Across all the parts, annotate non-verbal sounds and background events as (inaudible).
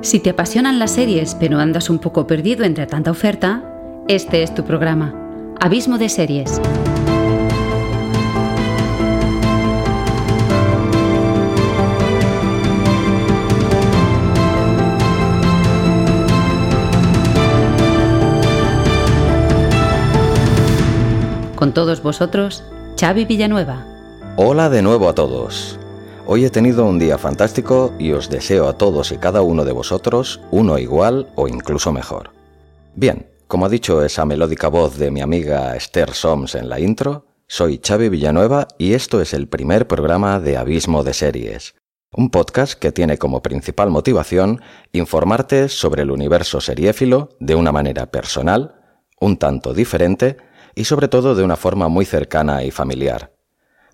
Si te apasionan las series pero andas un poco perdido entre tanta oferta, este es tu programa, Abismo de Series. Con todos vosotros, Xavi Villanueva. Hola de nuevo a todos. Hoy he tenido un día fantástico y os deseo a todos y cada uno de vosotros uno igual o incluso mejor. Bien, como ha dicho esa melódica voz de mi amiga Esther Soms en la intro, soy Xavi Villanueva y esto es el primer programa de Abismo de Series, un podcast que tiene como principal motivación informarte sobre el universo seriéfilo de una manera personal, un tanto diferente y sobre todo de una forma muy cercana y familiar.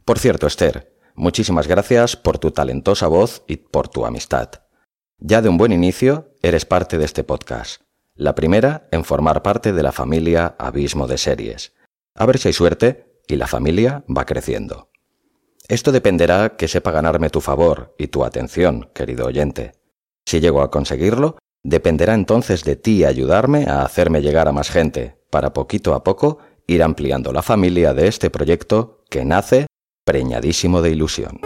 Por cierto, Esther, Muchísimas gracias por tu talentosa voz y por tu amistad. Ya de un buen inicio, eres parte de este podcast. La primera en formar parte de la familia Abismo de Series. A ver si hay suerte y la familia va creciendo. Esto dependerá que sepa ganarme tu favor y tu atención, querido oyente. Si llego a conseguirlo, dependerá entonces de ti ayudarme a hacerme llegar a más gente, para poquito a poco ir ampliando la familia de este proyecto que nace preñadísimo de ilusión.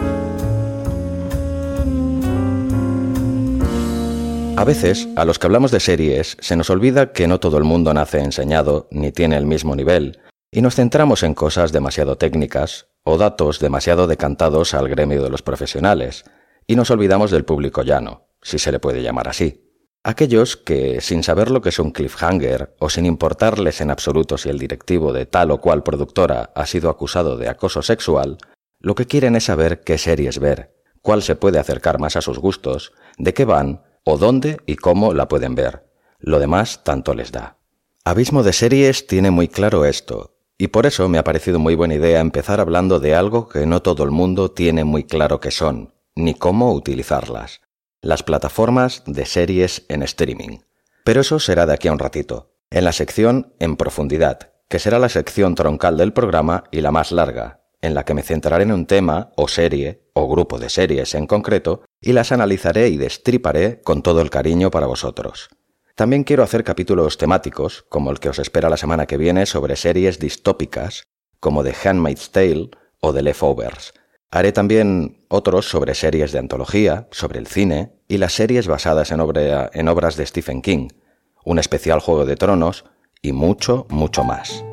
A veces, a los que hablamos de series, se nos olvida que no todo el mundo nace enseñado ni tiene el mismo nivel, y nos centramos en cosas demasiado técnicas o datos demasiado decantados al gremio de los profesionales, y nos olvidamos del público llano, si se le puede llamar así. Aquellos que, sin saber lo que es un cliffhanger o sin importarles en absoluto si el directivo de tal o cual productora ha sido acusado de acoso sexual, lo que quieren es saber qué series ver, cuál se puede acercar más a sus gustos, de qué van o dónde y cómo la pueden ver. Lo demás tanto les da. Abismo de Series tiene muy claro esto, y por eso me ha parecido muy buena idea empezar hablando de algo que no todo el mundo tiene muy claro qué son, ni cómo utilizarlas las plataformas de series en streaming. Pero eso será de aquí a un ratito, en la sección En profundidad, que será la sección troncal del programa y la más larga, en la que me centraré en un tema o serie o grupo de series en concreto y las analizaré y destriparé con todo el cariño para vosotros. También quiero hacer capítulos temáticos, como el que os espera la semana que viene sobre series distópicas, como The Handmaid's Tale o The Leftovers, Haré también otros sobre series de antología, sobre el cine y las series basadas en, obras de Stephen King, un especial Juego de Tronos y mucho, mucho más.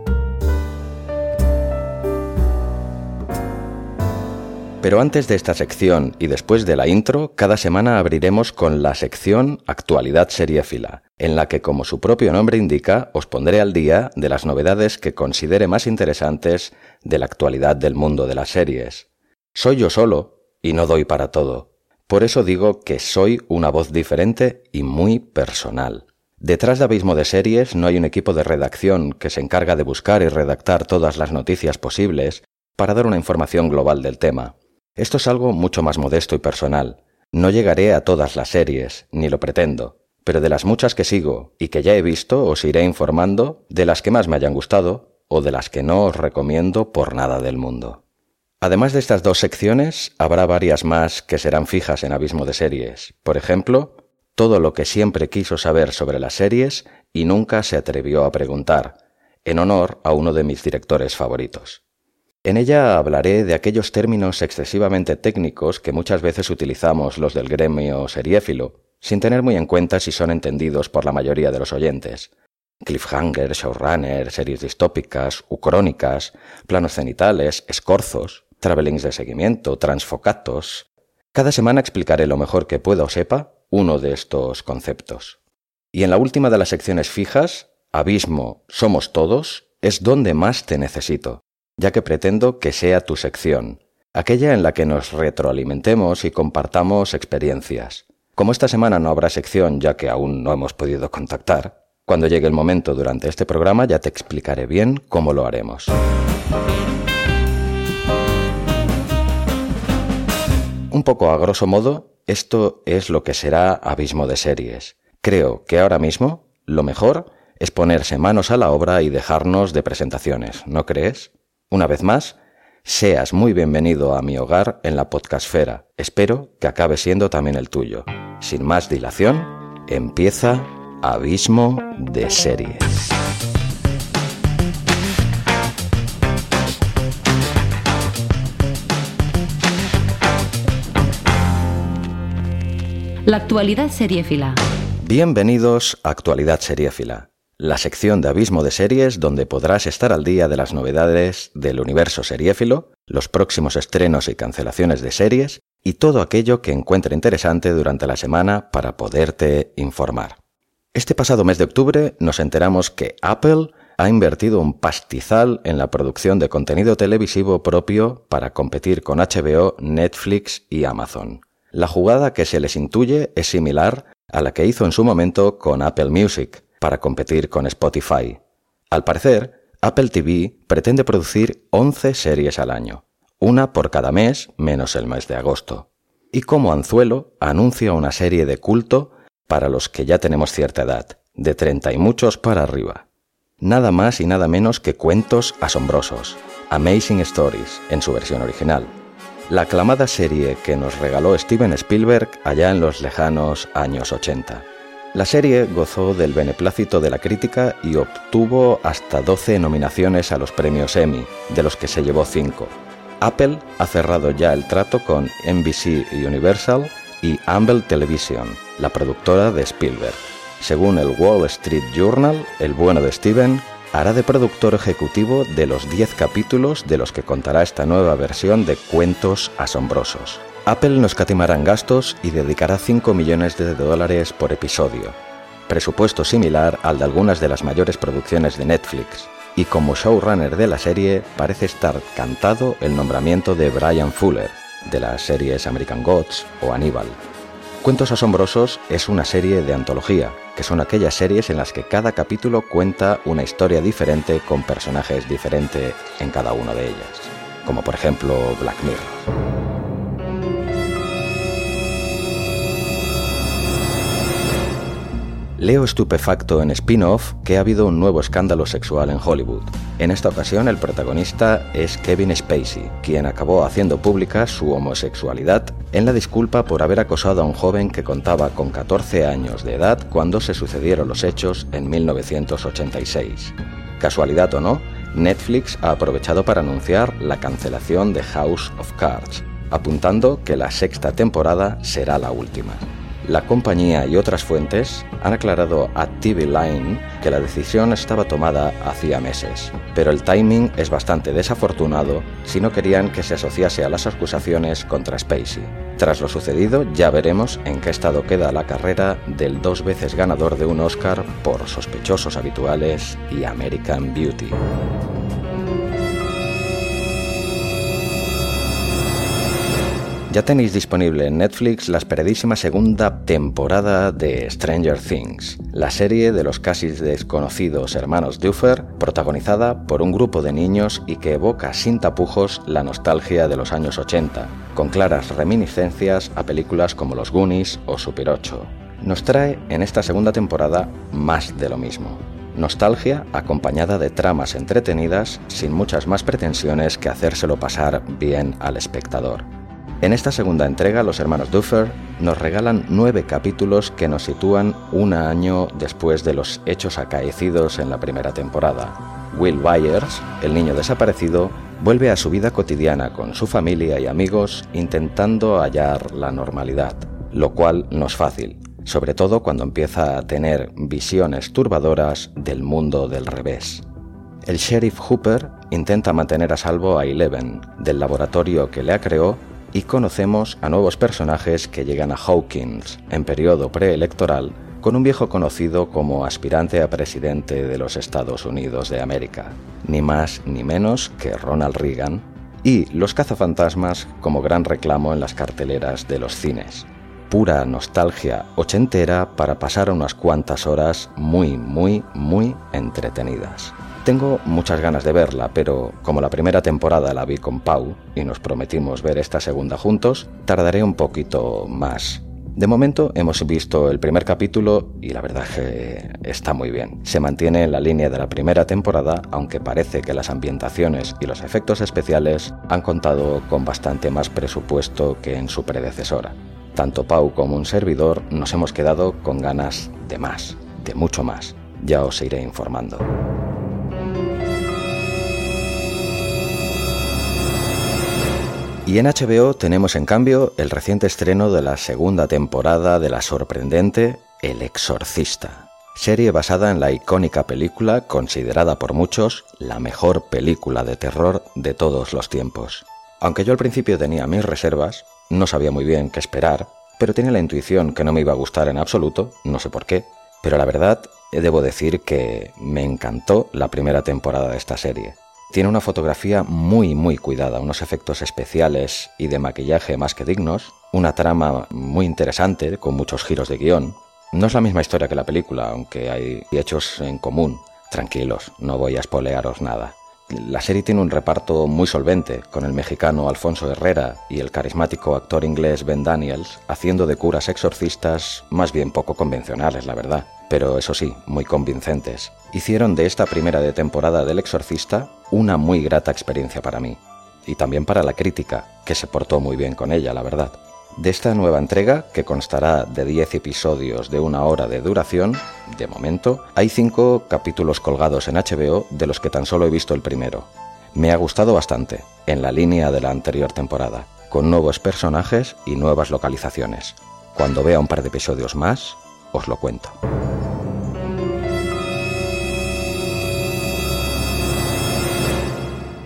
Pero antes de esta sección y después de la intro, cada semana abriremos con la sección Actualidad Seriéfila, en la que, como su propio nombre indica, os pondré al día de las novedades que considere más interesantes de la actualidad del mundo de las series. Soy yo solo y no doy para todo. Por eso digo que soy una voz diferente y muy personal. Detrás de Abismo de Series no hay un equipo de redacción que se encarga de buscar y redactar todas las noticias posibles para dar una información global del tema. Esto es algo mucho más modesto y personal. No llegaré a todas las series, ni lo pretendo, pero de las muchas que sigo y que ya he visto os iré informando de las que más me hayan gustado o de las que no os recomiendo por nada del mundo. Además de estas dos secciones, habrá varias más que serán fijas en Abismo de Series. Por ejemplo, todo lo que siempre quiso saber sobre las series y nunca se atrevió a preguntar, en honor a uno de mis directores favoritos. En ella hablaré de aquellos términos excesivamente técnicos que muchas veces utilizamos los del gremio seriéfilo, sin tener muy en cuenta si son entendidos por la mayoría de los oyentes. Cliffhanger, showrunner, series distópicas, ucrónicas, planos cenitales, escorzos travelings de seguimiento, transfocatos. Cada semana explicaré lo mejor que pueda o sepa uno de estos conceptos. Y en la última de las secciones fijas, Abismo, Somos Todos, es donde más te necesito, ya que pretendo que sea tu sección, aquella en la que nos retroalimentemos y compartamos experiencias. Como esta semana no habrá sección ya que aún no hemos podido contactar, cuando llegue el momento durante este programa ya te explicaré bien cómo lo haremos. Un poco a grosso modo, esto es lo que será Abismo de Series. Creo que ahora mismo lo mejor es ponerse manos a la obra y dejarnos de presentaciones, ¿no crees? Una vez más, seas muy bienvenido a mi hogar en la podcastfera. Espero que acabe siendo también el tuyo. Sin más dilación, Empieza Abismo de Series. La actualidad seriéfila. Bienvenidos a Actualidad Seriéfila, la sección de Abismo de Series donde podrás estar al día de las novedades del universo seriéfilo, los próximos estrenos y cancelaciones de series y todo aquello que encuentre interesante durante la semana para poderte informar. Este pasado mes de octubre nos enteramos que Apple ha invertido un pastizal en la producción de contenido televisivo propio para competir con HBO, Netflix y Amazon. La jugada que se les intuye es similar a la que hizo en su momento con Apple Music para competir con Spotify. Al parecer, Apple TV pretende producir 11 series al año, una por cada mes menos el mes de agosto. Y como anzuelo, anuncia una serie de culto para los que ya tenemos cierta edad, de 30 y muchos para arriba. Nada más y nada menos que cuentos asombrosos, Amazing Stories en su versión original, la aclamada serie que nos regaló Steven Spielberg allá en los lejanos años 80. La serie gozó del beneplácito de la crítica y obtuvo hasta 12 nominaciones a los premios Emmy, de los que se llevó 5. Apple ha cerrado ya el trato con NBC Universal y Amble Television, la productora de Spielberg. Según el Wall Street Journal, el bueno de Steven hará de productor ejecutivo de los 10 capítulos de los que contará esta nueva versión de Cuentos Asombrosos. Apple no escatimará en gastos y dedicará 5 millones de dólares por episodio, presupuesto similar al de algunas de las mayores producciones de Netflix, y como showrunner de la serie parece estar cantado el nombramiento de Brian Fuller, de las series American Gods o Aníbal. Cuentos Asombrosos es una serie de antología, que son aquellas series en las que cada capítulo cuenta una historia diferente con personajes diferentes en cada una de ellas, como por ejemplo Black Mirror. Leo estupefacto en spin-off que ha habido un nuevo escándalo sexual en Hollywood. En esta ocasión el protagonista es Kevin Spacey, quien acabó haciendo pública su homosexualidad en la disculpa por haber acosado a un joven que contaba con 14 años de edad cuando se sucedieron los hechos en 1986. Casualidad o no, Netflix ha aprovechado para anunciar la cancelación de House of Cards, apuntando que la sexta temporada será la última. La compañía y otras fuentes han aclarado a TV Line que la decisión estaba tomada hacía meses, pero el timing es bastante desafortunado si no querían que se asociase a las acusaciones contra Spacey. Tras lo sucedido, ya veremos en qué estado queda la carrera del dos veces ganador de un Oscar por Sospechosos Habituales y American Beauty. Ya tenéis disponible en Netflix la esperadísima segunda temporada de Stranger Things, la serie de los casi desconocidos hermanos Duffer, protagonizada por un grupo de niños y que evoca sin tapujos la nostalgia de los años 80, con claras reminiscencias a películas como Los Goonies o Super 8. Nos trae en esta segunda temporada más de lo mismo. Nostalgia acompañada de tramas entretenidas sin muchas más pretensiones que hacérselo pasar bien al espectador. En esta segunda entrega, los hermanos Duffer nos regalan nueve capítulos que nos sitúan un año después de los hechos acaecidos en la primera temporada. Will Byers, el niño desaparecido, vuelve a su vida cotidiana con su familia y amigos intentando hallar la normalidad, lo cual no es fácil, sobre todo cuando empieza a tener visiones turbadoras del mundo del revés. El sheriff Hooper intenta mantener a salvo a Eleven, del laboratorio que le creó y conocemos a nuevos personajes que llegan a Hawkins en periodo preelectoral con un viejo conocido como aspirante a presidente de los Estados Unidos de América, ni más ni menos que Ronald Reagan, y los cazafantasmas como gran reclamo en las carteleras de los cines. Pura nostalgia ochentera para pasar unas cuantas horas muy, muy, muy entretenidas. Tengo muchas ganas de verla, pero como la primera temporada la vi con Pau y nos prometimos ver esta segunda juntos, tardaré un poquito más. De momento hemos visto el primer capítulo y la verdad que está muy bien. Se mantiene en la línea de la primera temporada, aunque parece que las ambientaciones y los efectos especiales han contado con bastante más presupuesto que en su predecesora. tanto Pau como un servidor nos hemos quedado con ganas de más, de mucho más. Ya os iré informando. Y en HBO tenemos en cambio el reciente estreno de la segunda temporada de la sorprendente El Exorcista, serie basada en la icónica película considerada por muchos la mejor película de terror de todos los tiempos. Aunque yo al principio tenía mis reservas, no sabía muy bien qué esperar, pero tenía la intuición que no me iba a gustar en absoluto, no sé por qué, pero la verdad debo decir que me encantó la primera temporada de esta serie. Tiene una fotografía muy muy cuidada, unos efectos especiales y de maquillaje más que dignos, una trama muy interesante con muchos giros de guion. No es la misma historia que la película, aunque hay hechos en común. Tranquilos, no voy a espolearos nada. La serie tiene un reparto muy solvente, con el mexicano Alfonso Herrera y el carismático actor inglés Ben Daniels haciendo de curas exorcistas más bien poco convencionales, la verdad, pero eso sí, muy convincentes. Hicieron de esta primera de temporada del exorcista una muy grata experiencia para mí, y también para la crítica, que se portó muy bien con ella, la verdad. De esta nueva entrega, que constará de 10 episodios de una hora de duración, de momento, hay 5 capítulos colgados en HBO de los que tan solo he visto el primero. Me ha gustado bastante, en la línea de la anterior temporada, con nuevos personajes y nuevas localizaciones. Cuando vea un par de episodios más, os lo cuento.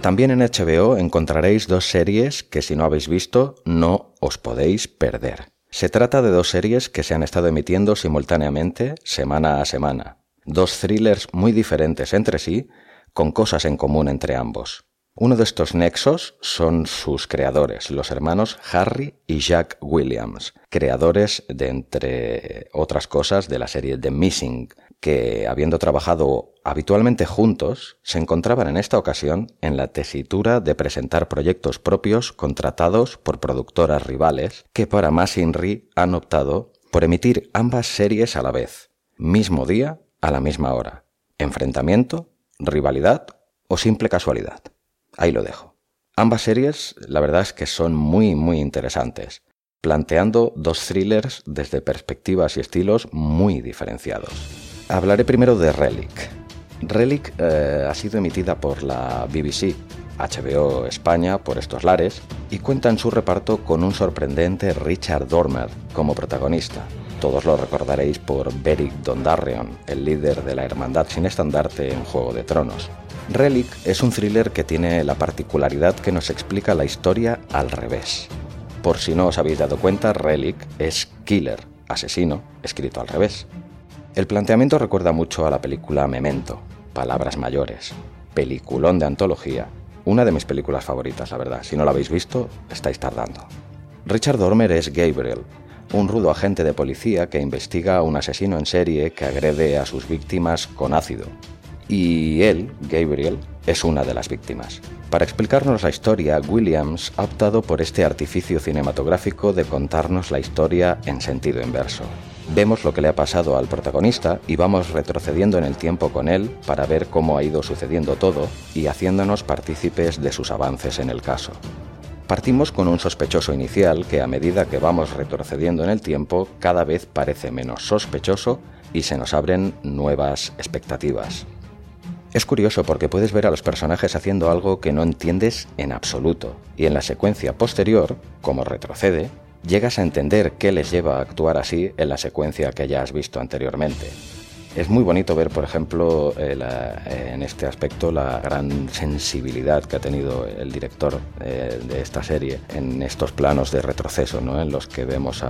También en HBO encontraréis dos series que si no habéis visto no os podéis perder. Se trata de dos series que se han estado emitiendo simultáneamente semana a semana. Dos thrillers muy diferentes entre sí, con cosas en común entre ambos. Uno de estos nexos son sus creadores, los hermanos Harry y Jack Williams, creadores de, entre otras cosas, de la serie The Missing, que, habiendo trabajado habitualmente juntos, se encontraban en esta ocasión en la tesitura de presentar proyectos propios contratados por productoras rivales que para más Inri han optado por emitir ambas series a la vez, mismo día, a la misma hora. Enfrentamiento, rivalidad o simple casualidad. Ahí lo dejo. Ambas series, la verdad es que son muy, muy interesantes, planteando dos thrillers desde perspectivas y estilos muy diferenciados. Hablaré primero de Relic. Relic eh, ha sido emitida por la BBC, HBO España por estos lares, y cuenta en su reparto con un sorprendente Richard Dormer como protagonista. Todos lo recordaréis por Beric Dondarrion, el líder de la Hermandad sin estandarte en Juego de Tronos. Relic es un thriller que tiene la particularidad que nos explica la historia al revés. Por si no os habéis dado cuenta, Relic es killer, asesino, escrito al revés. El planteamiento recuerda mucho a la película Memento, Palabras Mayores, peliculón de antología, una de mis películas favoritas, la verdad. Si no la habéis visto, estáis tardando. Richard Dormer es Gabriel, un rudo agente de policía que investiga a un asesino en serie que agrede a sus víctimas con ácido. Y él, Gabriel, es una de las víctimas. Para explicarnos la historia, Williams ha optado por este artificio cinematográfico de contarnos la historia en sentido inverso. Vemos lo que le ha pasado al protagonista y vamos retrocediendo en el tiempo con él para ver cómo ha ido sucediendo todo y haciéndonos partícipes de sus avances en el caso. Partimos con un sospechoso inicial que a medida que vamos retrocediendo en el tiempo cada vez parece menos sospechoso y se nos abren nuevas expectativas. Es curioso porque puedes ver a los personajes haciendo algo que no entiendes en absoluto y en la secuencia posterior, como retrocede, llegas a entender qué les lleva a actuar así en la secuencia que ya has visto anteriormente. Es muy bonito ver, por ejemplo, eh, en este aspecto la gran sensibilidad que ha tenido el director eh, de esta serie en estos planos de retroceso, ¿no? en los que vemos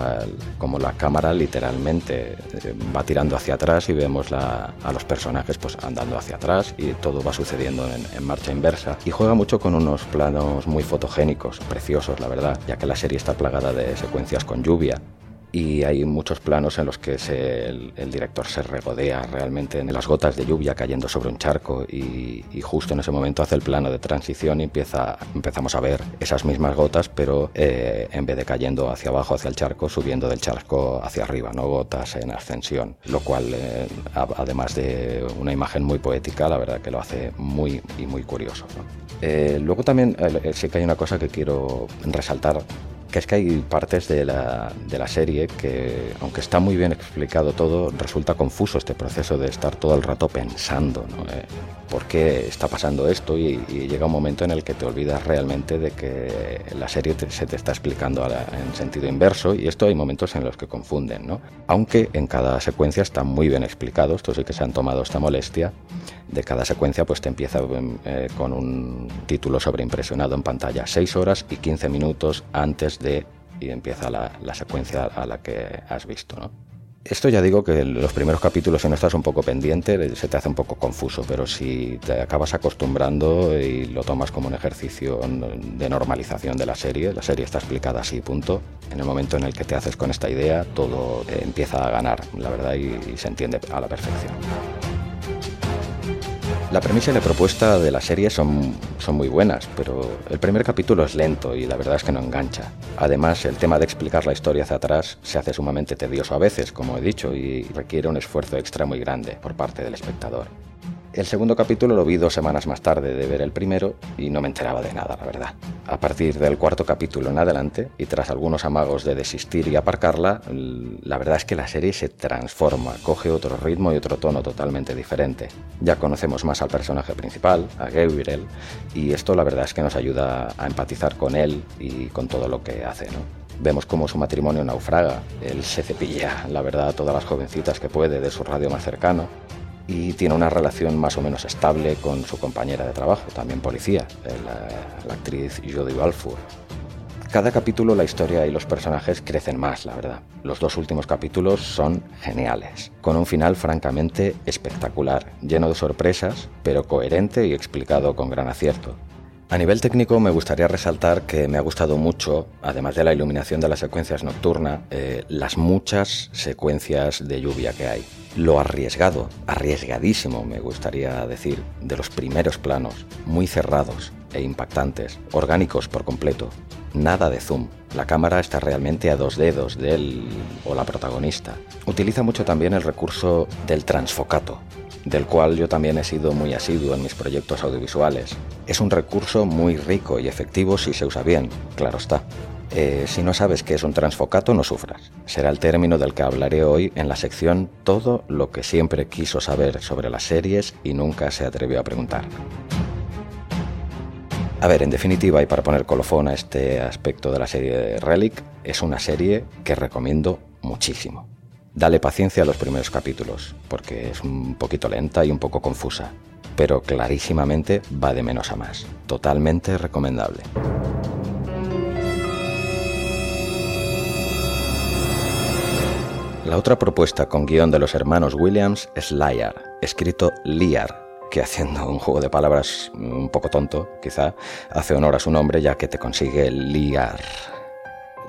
como la cámara literalmente eh, va tirando hacia atrás y vemos a los personajes pues, andando hacia atrás y todo va sucediendo en, en marcha inversa. Y juega mucho con unos planos muy fotogénicos, preciosos, la verdad, ya que la serie está plagada de secuencias con lluvia y hay muchos planos en los que el, director se regodea realmente en las gotas de lluvia cayendo sobre un charco y, justo en ese momento hace el plano de transición y empieza, empezamos a ver esas mismas gotas pero eh, en vez de cayendo hacia abajo hacia el charco subiendo del charco hacia arriba, no gotas en ascensión, lo cual eh, además de una imagen muy poética la verdad que lo hace muy y muy curioso. Eh, luego también sí que hay una cosa que quiero resaltar que es que hay partes de la, de la serie que, aunque está muy bien explicado todo, resulta confuso este proceso de estar todo el rato pensando, ¿no? Eh, ¿Por qué está pasando esto? Y, llega un momento en el que te olvidas realmente de que la serie se te está explicando en sentido inverso y esto hay momentos en los que confunden, ¿no? Aunque en cada secuencia está muy bien explicado, esto sí que se han tomado esta molestia, de cada secuencia pues te empieza eh, con un título sobreimpresionado en pantalla, 6 horas y 15 minutos antes y empieza la, la secuencia a la que has visto, ¿no? Esto ya digo que los primeros capítulos, si no estás un poco pendiente, se te hace un poco confuso, pero si te acabas acostumbrando y lo tomas como un ejercicio de normalización de la serie, la serie está explicada así, punto. En el momento en el que te haces con esta idea, todo eh, empieza a ganar, la verdad, y se entiende a la perfección. La premisa y la propuesta de la serie son, son muy buenas, pero el primer capítulo es lento y la verdad es que no engancha. Además, el tema de explicar la historia hacia atrás se hace sumamente tedioso a veces, como he dicho, y requiere un esfuerzo extra muy grande por parte del espectador. El segundo capítulo lo vi dos semanas más tarde de ver el primero y no me enteraba de nada, la verdad. A partir del cuarto capítulo en adelante, y tras algunos amagos de desistir y aparcarla, la verdad es que la serie se transforma, coge otro ritmo y otro tono totalmente diferente. Ya conocemos más al personaje principal, a Gabriel, y esto la verdad es que nos ayuda a empatizar con él y con todo lo que hace. Vemos cómo su matrimonio naufraga, él se cepilla, la verdad, a todas las jovencitas que puede de su radio más cercano, y tiene una relación más o menos estable con su compañera de trabajo, también policía, la, actriz Jodie Balfour. Cada capítulo la historia y los personajes crecen más, la verdad. Los dos últimos capítulos son geniales, con un final francamente espectacular, lleno de sorpresas, pero coherente y explicado con gran acierto. A nivel técnico me gustaría resaltar que me ha gustado mucho, además de la iluminación de las secuencias nocturnas, eh, las muchas secuencias de lluvia que hay. Lo arriesgado, arriesgadísimo me gustaría decir, de los primeros planos, muy cerrados e impactantes, orgánicos por completo. Nada de zoom. La cámara está realmente a dos dedos de él o la protagonista. Utiliza mucho también el recurso del transfocato, del cual yo también he sido muy asiduo en mis proyectos audiovisuales. Es un recurso muy rico y efectivo si se usa bien, claro está. Eh, si no sabes qué es un transfocato, no sufras. Será el término del que hablaré hoy en la sección Todo lo que siempre quiso saber sobre las series y nunca se atrevió a preguntar. A ver, en definitiva, y para poner colofón a este aspecto de la serie Relic, es una serie que recomiendo muchísimo. Dale paciencia a los primeros capítulos, porque es un poquito lenta y un poco confusa, pero clarísimamente va de menos a más. Totalmente recomendable. La otra propuesta con guion de los hermanos Williams es Liar, escrito Liar, que haciendo un juego de palabras un poco tonto, quizá, hace honor a su nombre ya que te consigue liar.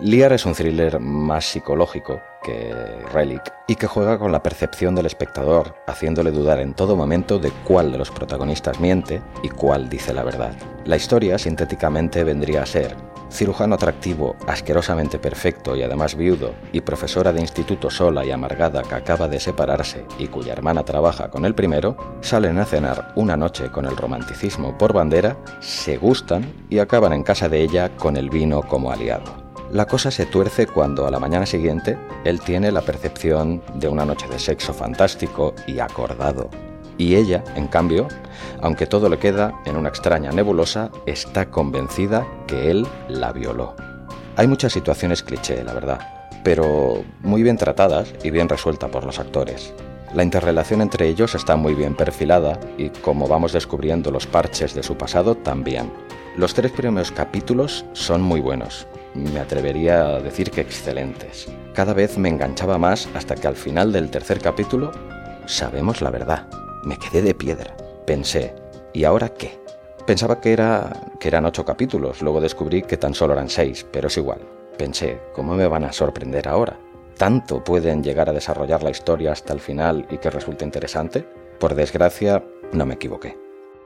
Liar es un thriller más psicológico que Relic y que juega con la percepción del espectador, haciéndole dudar en todo momento de cuál de los protagonistas miente y cuál dice la verdad. La historia sintéticamente vendría a ser cirujano atractivo, asquerosamente perfecto y además viudo, y profesora de instituto sola y amargada que acaba de separarse y cuya hermana trabaja con el primero, salen a cenar una noche con el romanticismo por bandera, se gustan y acaban en casa de ella con el vino como aliado. La cosa se tuerce cuando a la mañana siguiente él tiene la percepción de una noche de sexo fantástico y acordado. Y ella, en cambio, aunque todo le queda en una extraña nebulosa, está convencida que él la violó. Hay muchas situaciones cliché, la verdad, pero muy bien tratadas y bien resueltas por los actores. La interrelación entre ellos está muy bien perfilada y como vamos descubriendo los parches de su pasado también. Los tres primeros capítulos son muy buenos, me atrevería a decir que excelentes. Cada vez me enganchaba más hasta que al final del tercer capítulo sabemos la verdad. Me quedé de piedra. Pensé, ¿y ahora qué? Pensaba que, era, que eran ocho capítulos, luego descubrí que tan solo eran seis, pero es igual. Pensé, ¿cómo me van a sorprender ahora? ¿Tanto pueden llegar a desarrollar la historia hasta el final y que resulte interesante? Por desgracia, no me equivoqué.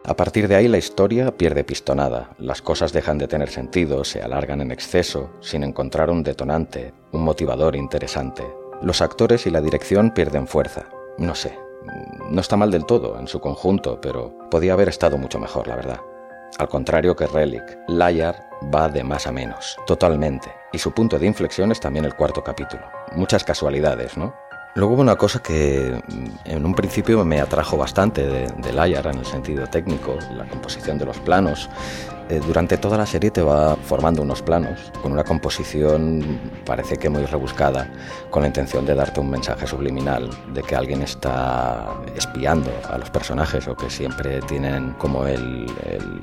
A partir de ahí la historia pierde pistonada, las cosas dejan de tener sentido, se alargan en exceso, sin encontrar un detonante, un motivador interesante. Los actores y la dirección pierden fuerza. No sé, no está mal del todo en su conjunto, pero podía haber estado mucho mejor, la verdad. Al contrario que Relic, Liar va de más a menos, totalmente. Y su punto de inflexión es también el cuarto capítulo. Muchas casualidades, ¿no? Luego hubo una cosa que mm, en un principio me atrajo bastante de, de Layar en el sentido técnico, la composición de los planos, eh, durante toda la serie te va formando unos planos con una composición parece que muy rebuscada, con la intención de darte un mensaje subliminal de que alguien está espiando a los personajes o que siempre tienen como el,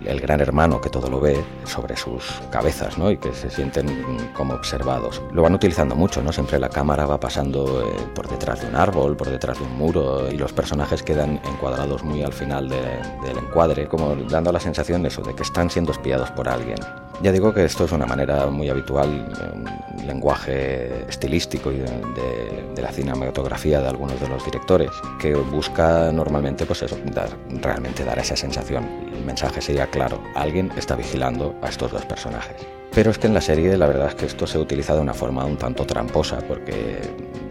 el, gran hermano que todo lo ve sobre sus cabezas ¿no? y que se sienten como observados. Lo van utilizando mucho, ¿no? siempre la cámara va pasando eh, por detrás de un árbol, por detrás de un muro y los personajes quedan encuadrados muy al final de, del encuadre, como dando la sensación de eso, de que están siendo espiados por alguien. Ya digo que esto es una manera muy habitual, un lenguaje estilístico y de, la cinematografía de algunos de los directores, que busca normalmente pues eso, dar, realmente dar esa sensación. El mensaje sería claro, alguien está vigilando a estos dos personajes. Pero es que en la serie la verdad es que esto se ha utilizado de una forma un tanto tramposa, porque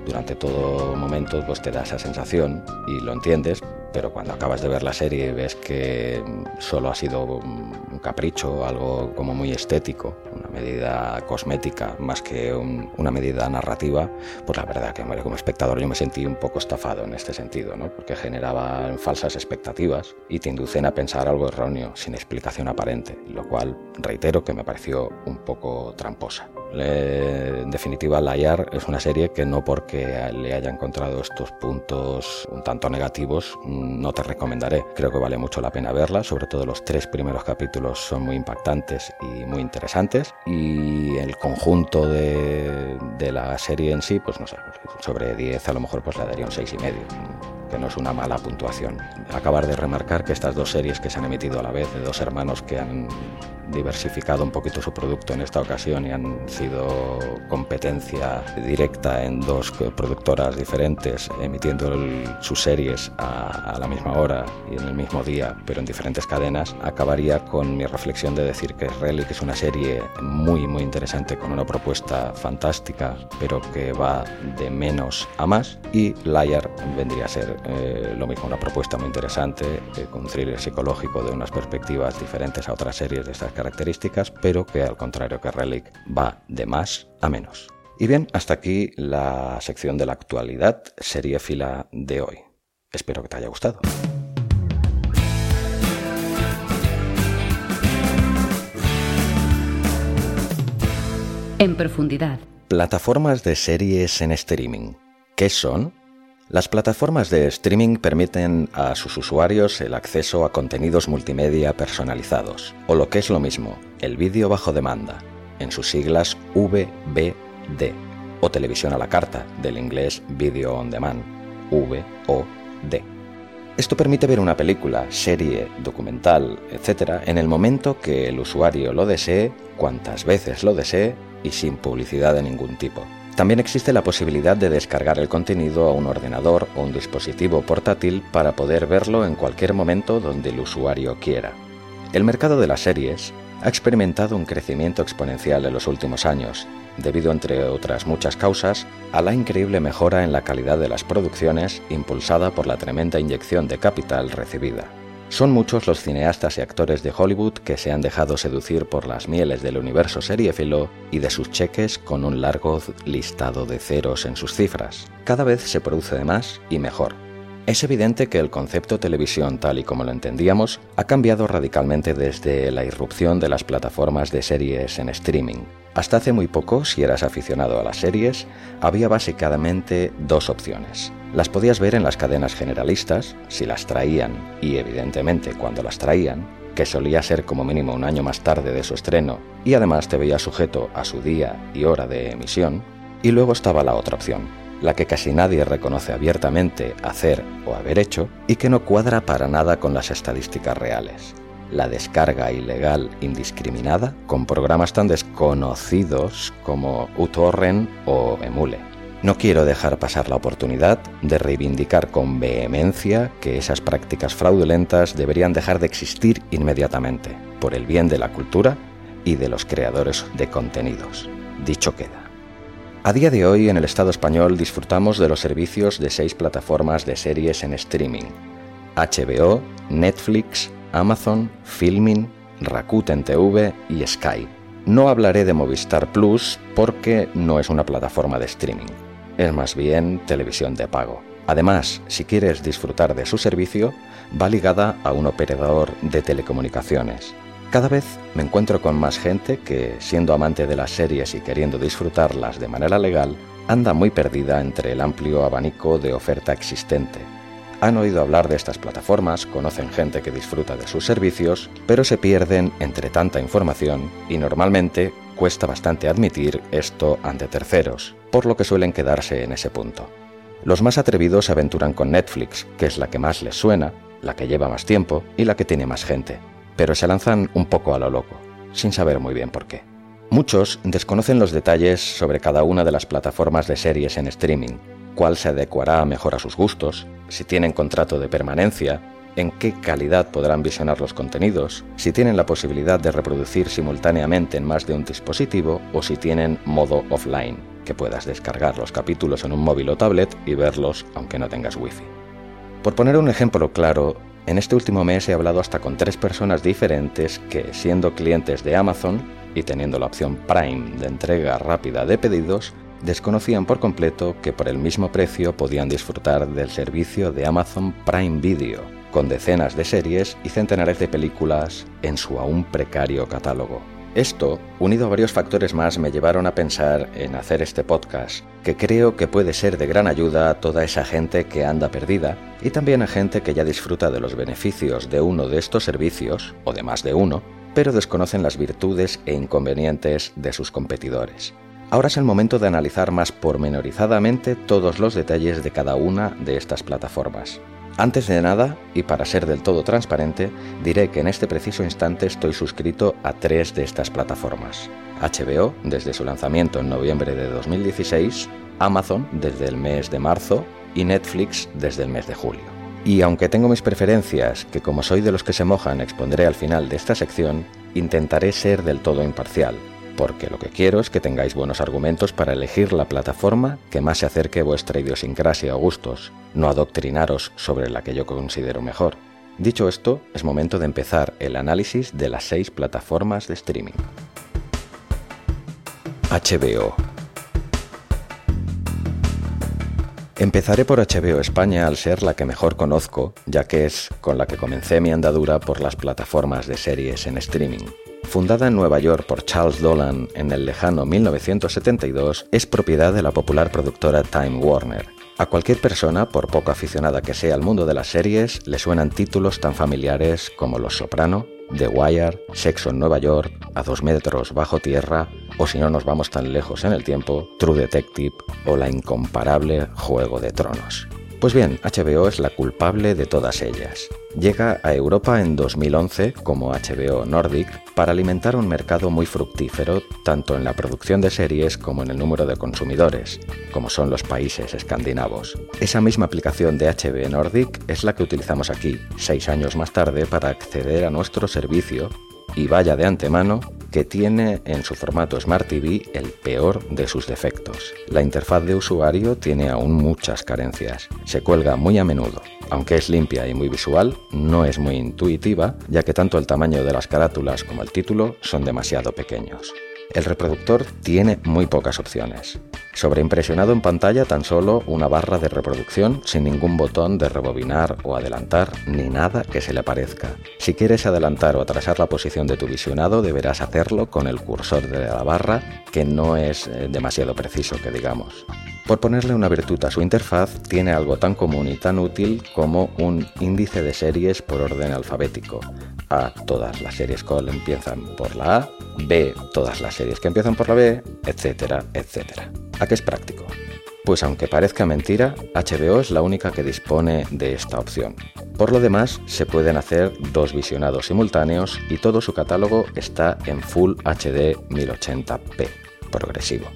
durante todo momento pues te da esa sensación y lo entiendes, pero cuando acabas de ver la serie ves que solo ha sido un capricho, algo como muy estético, una medida cosmética más que una medida narrativa, pues la verdad que como espectador yo me sentí un poco estafado en este sentido, ¿no? porque generaban falsas expectativas y te inducen a pensar algo erróneo, sin explicación aparente, lo cual reitero que me pareció un poco tramposa. En definitiva, Layar es una serie que no porque le haya encontrado estos puntos un tanto negativos, no te recomendaré. Creo que vale mucho la pena verla, sobre todo los tres primeros capítulos son muy impactantes y muy interesantes. Y el conjunto de, de la serie en sí, pues no sé, sobre 10 a lo mejor pues le daría un 6,5 y medio que no es una mala puntuación. Acabar de remarcar que estas dos series que se han emitido a la vez, de dos hermanos que han diversificado un poquito su producto en esta ocasión y han sido competencia directa en dos productoras diferentes, emitiendo sus series a, la misma hora y en el mismo día, pero en diferentes cadenas, acabaría con mi reflexión de decir que Relic es una serie muy, muy interesante, con una propuesta fantástica, pero que va de menos a más, y Liar vendría a ser eh, lo mismo, una propuesta muy interesante, eh, con un thriller psicológico de unas perspectivas diferentes a otras series de estas características, pero que al contrario que Relic va de más a menos. Y bien, hasta aquí la sección de la actualidad serie fila de hoy. Espero que te haya gustado. En profundidad. Plataformas de series en streaming. ¿Qué son? Las plataformas de streaming permiten a sus usuarios el acceso a contenidos multimedia personalizados, o lo que es lo mismo, el vídeo bajo demanda, en sus siglas VBD, o televisión a la carta, del inglés Video on Demand, VOD. Esto permite ver una película, serie, documental, etc., en el momento que el usuario lo desee, cuantas veces lo desee y sin publicidad de ningún tipo. También existe la posibilidad de descargar el contenido a un ordenador o un dispositivo portátil para poder verlo en cualquier momento donde el usuario quiera. El mercado de las series ha experimentado un crecimiento exponencial en los últimos años, debido, entre otras muchas causas, a la increíble mejora en la calidad de las producciones impulsada por la tremenda inyección de capital recibida. Son muchos los cineastas y actores de Hollywood que se han dejado seducir por las mieles del universo seriéfilo y de sus cheques con un largo listado de ceros en sus cifras. Cada vez se produce más y mejor. Es evidente que el concepto televisión tal y como lo entendíamos ha cambiado radicalmente desde la irrupción de las plataformas de series en streaming. Hasta hace muy poco, si eras aficionado a las series, había básicamente dos opciones las podías ver en las cadenas generalistas, si las traían, y evidentemente cuando las traían, que solía ser como mínimo un año más tarde de su estreno, y además te veía sujeto a su día y hora de emisión, y luego estaba la otra opción, la que casi nadie reconoce abiertamente hacer o haber hecho, y que no cuadra para nada con las estadísticas reales. La descarga ilegal indiscriminada con programas tan desconocidos como uTorrent o Emule. No quiero dejar pasar la oportunidad de reivindicar con vehemencia que esas prácticas fraudulentas deberían dejar de existir inmediatamente, por el bien de la cultura y de los creadores de contenidos. Dicho queda. A día de hoy en el Estado español disfrutamos de los servicios de seis plataformas de series en streaming. HBO, Netflix, Amazon, Filmin, Rakuten TV y Sky No hablaré de Movistar Plus porque no es una plataforma de streaming, es más bien televisión de pago. Además, si quieres disfrutar de su servicio, va ligada a un operador de telecomunicaciones. Cada vez me encuentro con más gente que, siendo amante de las series y queriendo disfrutarlas de manera legal, anda muy perdida entre el amplio abanico de oferta existente. Han oído hablar de estas plataformas, conocen gente que disfruta de sus servicios, pero se pierden entre tanta información y normalmente cuesta bastante admitir esto ante terceros, por lo que suelen quedarse en ese punto. Los más atrevidos se aventuran con Netflix, que es la que más les suena, la que lleva más tiempo y la que tiene más gente pero se lanzan un poco a lo loco, sin saber muy bien por qué. Muchos desconocen los detalles sobre cada una de las plataformas de series en streaming, cuál se adecuará mejor a sus gustos, si tienen contrato de permanencia, en qué calidad podrán visionar los contenidos, si tienen la posibilidad de reproducir simultáneamente en más de un dispositivo o si tienen modo offline, que puedas descargar los capítulos en un móvil o tablet y verlos aunque no tengas wifi. Por poner un ejemplo claro, en este último mes he hablado hasta con tres personas diferentes que, siendo clientes de Amazon y teniendo la opción Prime de entrega rápida de pedidos, desconocían por completo que por el mismo precio podían disfrutar del servicio de Amazon Prime Video, con decenas de series y centenares de películas en su aún precario catálogo. Esto, unido a varios factores más, me llevaron a pensar en hacer este podcast, que creo que puede ser de gran ayuda a toda esa gente que anda perdida y también a gente que ya disfruta de los beneficios de uno de estos servicios, o de más de uno, pero desconocen las virtudes e inconvenientes de sus competidores. Ahora es el momento de analizar más pormenorizadamente todos los detalles de cada una de estas plataformas. Antes de nada, y para ser del todo transparente, diré que en este preciso instante estoy suscrito a tres de estas plataformas. HBO desde su lanzamiento en noviembre de 2016, Amazon desde el mes de marzo y Netflix desde el mes de julio. Y aunque tengo mis preferencias, que como soy de los que se mojan expondré al final de esta sección, intentaré ser del todo imparcial, porque lo que quiero es que tengáis buenos argumentos para elegir la plataforma que más se acerque a vuestra idiosincrasia o gustos, no adoctrinaros sobre la que yo considero mejor. Dicho esto, es momento de empezar el análisis de las seis plataformas de streaming. HBO Empezaré por HBO España al ser la que mejor conozco, ya que es con la que comencé mi andadura por las plataformas de series en streaming. Fundada en Nueva York por Charles Dolan en el lejano 1972, es propiedad de la popular productora Time Warner. A cualquier persona, por poco aficionada que sea al mundo de las series, le suenan títulos tan familiares como Los Soprano, The Wire, Sexo en Nueva York, A dos metros bajo tierra, o si no nos vamos tan lejos en el tiempo, True Detective o la incomparable Juego de Tronos. Pues bien, HBO es la culpable de todas ellas. Llega a Europa en 2011 como HBO Nordic para alimentar un mercado muy fructífero tanto en la producción de series como en el número de consumidores, como son los países escandinavos. Esa misma aplicación de HBO Nordic es la que utilizamos aquí, seis años más tarde, para acceder a nuestro servicio y vaya de antemano que tiene en su formato Smart TV el peor de sus defectos. La interfaz de usuario tiene aún muchas carencias. Se cuelga muy a menudo. Aunque es limpia y muy visual, no es muy intuitiva, ya que tanto el tamaño de las carátulas como el título son demasiado pequeños. El reproductor tiene muy pocas opciones. Sobreimpresionado en pantalla tan solo una barra de reproducción sin ningún botón de rebobinar o adelantar ni nada que se le parezca. Si quieres adelantar o atrasar la posición de tu visionado deberás hacerlo con el cursor de la barra que no es eh, demasiado preciso que digamos. Por ponerle una virtud a su interfaz, tiene algo tan común y tan útil como un índice de series por orden alfabético. A, todas las series que empiezan por la A, B, todas las series que empiezan por la B, etcétera, etcétera. ¿A qué es práctico? Pues aunque parezca mentira, HBO es la única que dispone de esta opción. Por lo demás, se pueden hacer dos visionados simultáneos y todo su catálogo está en Full HD 1080p, progresivo.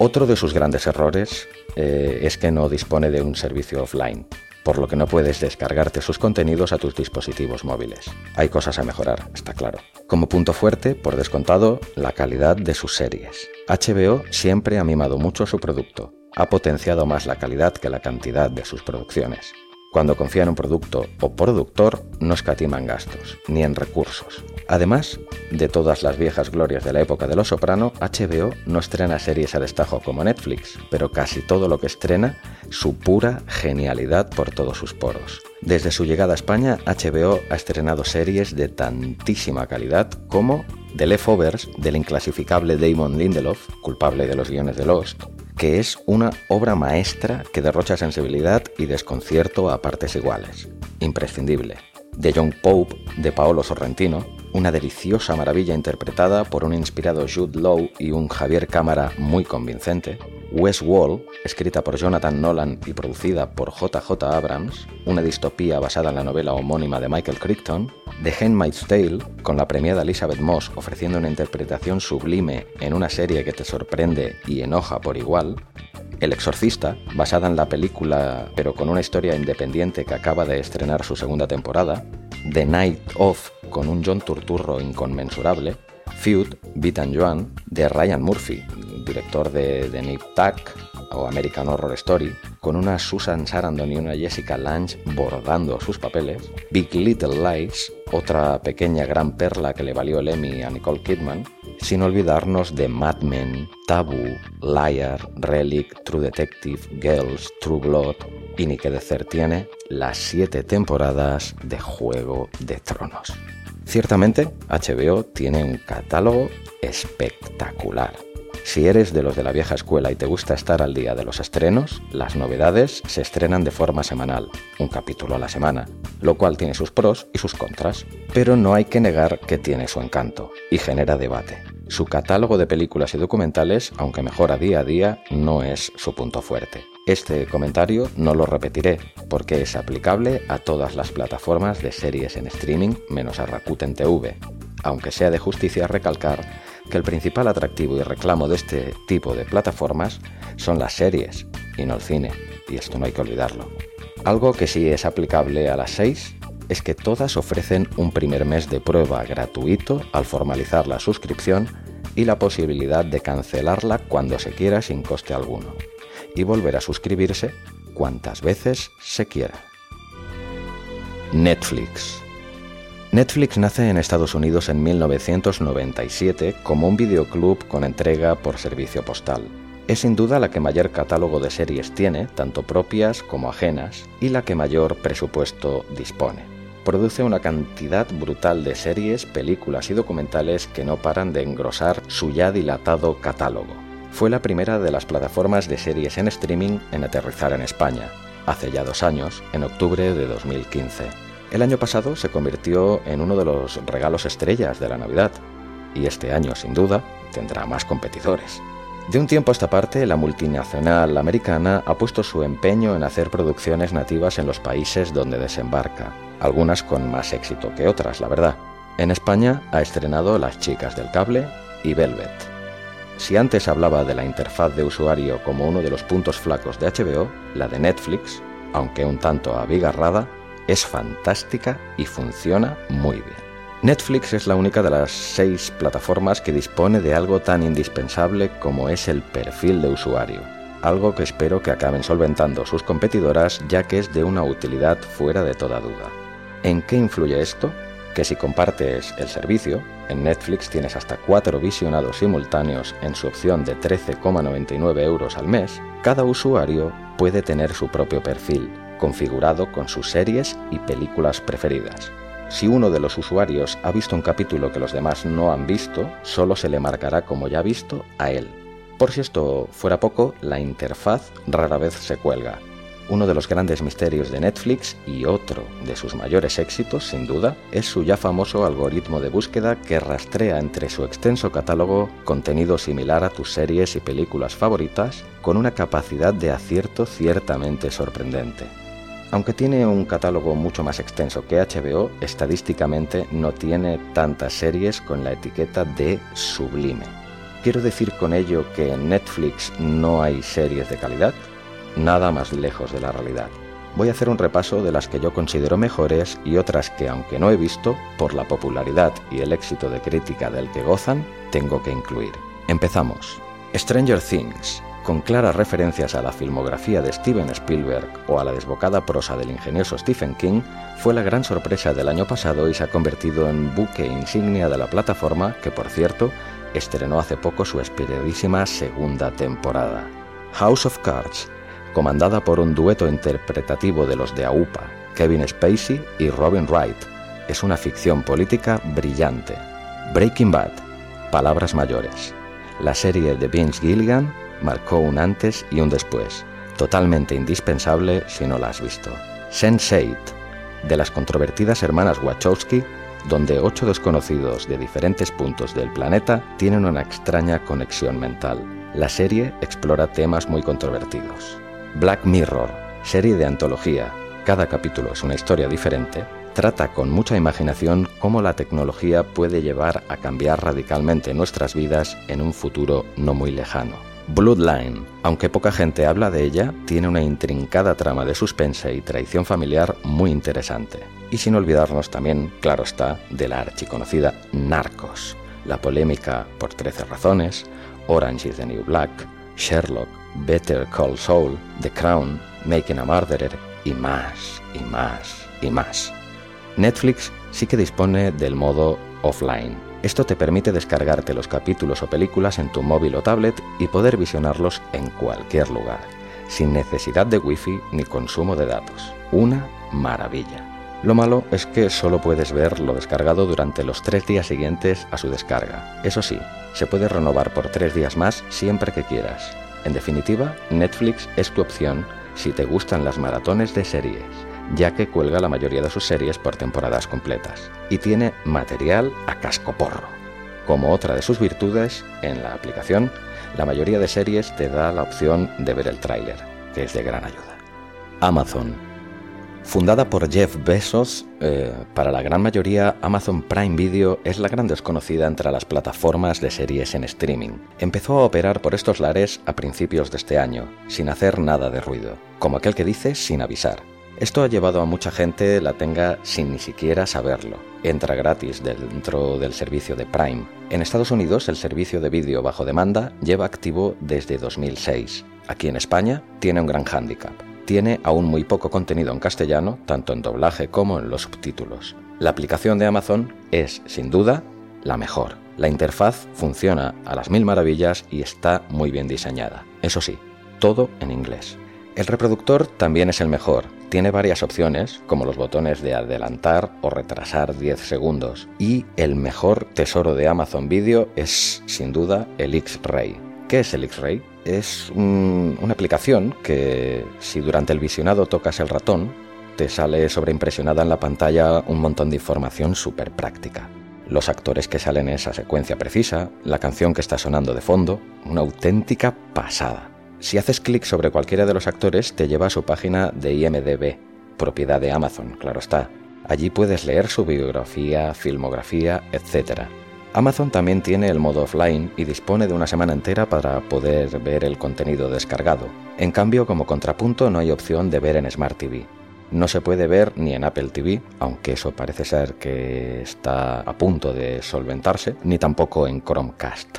Otro de sus grandes errores eh, es que no dispone de un servicio offline, por lo que no puedes descargarte sus contenidos a tus dispositivos móviles. Hay cosas a mejorar, está claro. Como punto fuerte, por descontado, la calidad de sus series. HBO siempre ha mimado mucho su producto, ha potenciado más la calidad que la cantidad de sus producciones. Cuando confía en un producto o productor, no escatiman gastos, ni en recursos. Además de todas las viejas glorias de la época de Los Soprano, HBO no estrena series a destajo como Netflix, pero casi todo lo que estrena, su pura genialidad por todos sus poros. Desde su llegada a España, HBO ha estrenado series de tantísima calidad como The Leftovers del inclasificable Damon Lindelof, culpable de los guiones de Lost, que es una obra maestra que derrocha sensibilidad y desconcierto a partes iguales. Imprescindible. The Young Pope de Paolo Sorrentino, una deliciosa maravilla interpretada por un inspirado Jude Law y un Javier Cámara muy convincente. West Wall, escrita por Jonathan Nolan y producida por JJ Abrams, una distopía basada en la novela homónima de Michael Crichton. The Handmaid's Tale, con la premiada Elizabeth Moss ofreciendo una interpretación sublime en una serie que te sorprende y enoja por igual. El Exorcista, basada en la película pero con una historia independiente que acaba de estrenar su segunda temporada. The Night Of, con un John Turturro inconmensurable. Feud, Beat and Joan, de Ryan Murphy, director de, The Nip Tuck o American Horror Story, con una Susan Sarandon y una Jessica Lange bordando sus papeles, Big Little Lies, otra pequeña gran perla que le valió el Emmy a Nicole Kidman, sin olvidarnos de Mad Men, Taboo, Liar, Relic, True Detective, Girls, True Blood y ni que decir tiene las siete temporadas de Juego de Tronos. Ciertamente, HBO tiene un catálogo espectacular. Si eres de los de la vieja escuela y te gusta estar al día de los estrenos, las novedades se estrenan de forma semanal, un capítulo a la semana, lo cual tiene sus pros y sus contras, pero no hay que negar que tiene su encanto y genera debate. Su catálogo de películas y documentales, aunque mejora día a día, no es su punto fuerte. Este comentario no lo repetiré porque es aplicable a todas las plataformas de series en streaming menos a Rakuten TV, aunque sea de justicia recalcar que el principal atractivo y reclamo de este tipo de plataformas son las series y no el cine, y esto no hay que olvidarlo. Algo que sí es aplicable a las seis es que todas ofrecen un primer mes de prueba gratuito al formalizar la suscripción y la posibilidad de cancelarla cuando se quiera sin coste alguno, y volver a suscribirse cuantas veces se quiera. Netflix Netflix nace en Estados Unidos en 1997 como un videoclub con entrega por servicio postal. Es sin duda la que mayor catálogo de series tiene, tanto propias como ajenas, y la que mayor presupuesto dispone. Produce una cantidad brutal de series, películas y documentales que no paran de engrosar su ya dilatado catálogo. Fue la primera de las plataformas de series en streaming en aterrizar en España, hace ya dos años, en octubre de 2015. El año pasado se convirtió en uno de los regalos estrellas de la Navidad, y este año, sin duda, tendrá más competidores. De un tiempo a esta parte, la multinacional americana ha puesto su empeño en hacer producciones nativas en los países donde desembarca, algunas con más éxito que otras, la verdad. En España ha estrenado Las chicas del cable y Velvet. Si antes hablaba de la interfaz de usuario como uno de los puntos flacos de HBO, la de Netflix, aunque un tanto abigarrada, es fantástica y funciona muy bien. Netflix es la única de las seis plataformas que dispone de algo tan indispensable como es el perfil de usuario, algo que espero que acaben solventando sus competidoras ya que es de una utilidad fuera de toda duda. ¿En qué influye esto? Que si compartes el servicio, en Netflix tienes hasta cuatro visionados simultáneos en su opción de 13,99 euros al mes, cada usuario puede tener su propio perfil configurado con sus series y películas preferidas. Si uno de los usuarios ha visto un capítulo que los demás no han visto, solo se le marcará como ya visto a él. Por si esto fuera poco, la interfaz rara vez se cuelga. Uno de los grandes misterios de Netflix y otro de sus mayores éxitos, sin duda, es su ya famoso algoritmo de búsqueda que rastrea entre su extenso catálogo contenido similar a tus series y películas favoritas con una capacidad de acierto ciertamente sorprendente. Aunque tiene un catálogo mucho más extenso que HBO, estadísticamente no tiene tantas series con la etiqueta de sublime. ¿Quiero decir con ello que en Netflix no hay series de calidad? Nada más lejos de la realidad. Voy a hacer un repaso de las que yo considero mejores y otras que, aunque no he visto, por la popularidad y el éxito de crítica del que gozan, tengo que incluir. Empezamos. Stranger Things, con claras referencias a la filmografía de Steven Spielberg o a la desbocada prosa del ingenioso Stephen King, fue la gran sorpresa del año pasado y se ha convertido en buque insignia de la plataforma que, por cierto, estrenó hace poco su esperadísima segunda temporada. House of Cards, comandada por un dueto interpretativo de los de AUPA, Kevin Spacey y Robin Wright, es una ficción política brillante. Breaking Bad, palabras mayores. La serie de Vince Gilligan marcó un antes y un después, totalmente indispensable si no la has visto. Sense8, de las controvertidas hermanas Wachowski, donde ocho desconocidos de diferentes puntos del planeta tienen una extraña conexión mental. La serie explora temas muy controvertidos. Black Mirror, serie de antología, cada capítulo es una historia diferente, trata con mucha imaginación cómo la tecnología puede llevar a cambiar radicalmente nuestras vidas en un futuro no muy lejano. Bloodline, aunque poca gente habla de ella, tiene una intrincada trama de suspense y traición familiar muy interesante. Y sin olvidarnos también, claro está, de la archiconocida Narcos, la polémica por 13 razones, Orange is the New Black, Sherlock, Better Call Saul, The Crown, Making a Murderer y más, y más, y más. Netflix sí que dispone del modo offline, esto te permite descargarte los capítulos o películas en tu móvil o tablet y poder visionarlos en cualquier lugar, sin necesidad de wifi ni consumo de datos. Una maravilla. Lo malo es que solo puedes ver lo descargado durante los tres días siguientes a su descarga. Eso sí, se puede renovar por tres días más siempre que quieras. En definitiva, Netflix es tu opción si te gustan las maratones de series ya que cuelga la mayoría de sus series por temporadas completas y tiene material a casco porro. Como otra de sus virtudes, en la aplicación, la mayoría de series te da la opción de ver el tráiler, que es de gran ayuda. Amazon. Fundada por Jeff Bezos, eh, para la gran mayoría Amazon Prime Video es la gran desconocida entre las plataformas de series en streaming. Empezó a operar por estos lares a principios de este año, sin hacer nada de ruido, como aquel que dice sin avisar esto ha llevado a mucha gente la tenga sin ni siquiera saberlo. Entra gratis dentro del servicio de Prime. En Estados Unidos el servicio de vídeo bajo demanda lleva activo desde 2006. Aquí en España tiene un gran hándicap. Tiene aún muy poco contenido en castellano, tanto en doblaje como en los subtítulos. La aplicación de Amazon es, sin duda, la mejor. La interfaz funciona a las mil maravillas y está muy bien diseñada. Eso sí, todo en inglés. El reproductor también es el mejor, tiene varias opciones, como los botones de adelantar o retrasar 10 segundos. Y el mejor tesoro de Amazon Video es, sin duda, el X-Ray. ¿Qué es el X-Ray? Es una aplicación que, si durante el visionado tocas el ratón, te sale sobreimpresionada en la pantalla un montón de información súper práctica. Los actores que salen en esa secuencia precisa, la canción que está sonando de fondo, una auténtica pasada. Si haces clic sobre cualquiera de los actores, te lleva a su página de IMDB, propiedad de Amazon, claro está. Allí puedes leer su biografía, filmografía, etc. Amazon también tiene el modo offline y dispone de una semana entera para poder ver el contenido descargado. En cambio, como contrapunto, no hay opción de ver en Smart TV. No se puede ver ni en Apple TV, aunque eso parece ser que está a punto de solventarse, ni tampoco en Chromecast.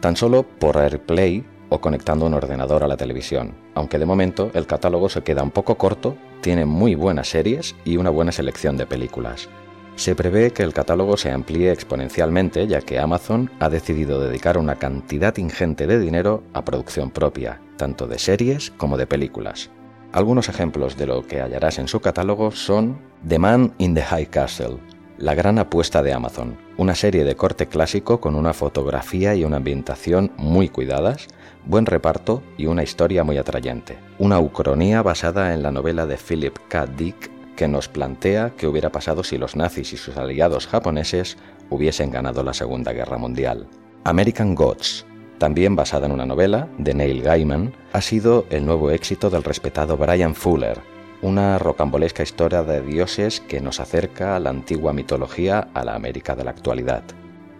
Tan solo por AirPlay o conectando un ordenador a la televisión, aunque de momento el catálogo se queda un poco corto, tiene muy buenas series y una buena selección de películas. Se prevé que el catálogo se amplíe exponencialmente ya que Amazon ha decidido dedicar una cantidad ingente de dinero a producción propia, tanto de series como de películas. Algunos ejemplos de lo que hallarás en su catálogo son The Man in the High Castle, la gran apuesta de Amazon, una serie de corte clásico con una fotografía y una ambientación muy cuidadas, buen reparto y una historia muy atrayente. Una ucronía basada en la novela de Philip K. Dick que nos plantea qué hubiera pasado si los nazis y sus aliados japoneses hubiesen ganado la Segunda Guerra Mundial. American Gods, también basada en una novela de Neil Gaiman, ha sido el nuevo éxito del respetado Brian Fuller, una rocambolesca historia de dioses que nos acerca a la antigua mitología a la América de la actualidad.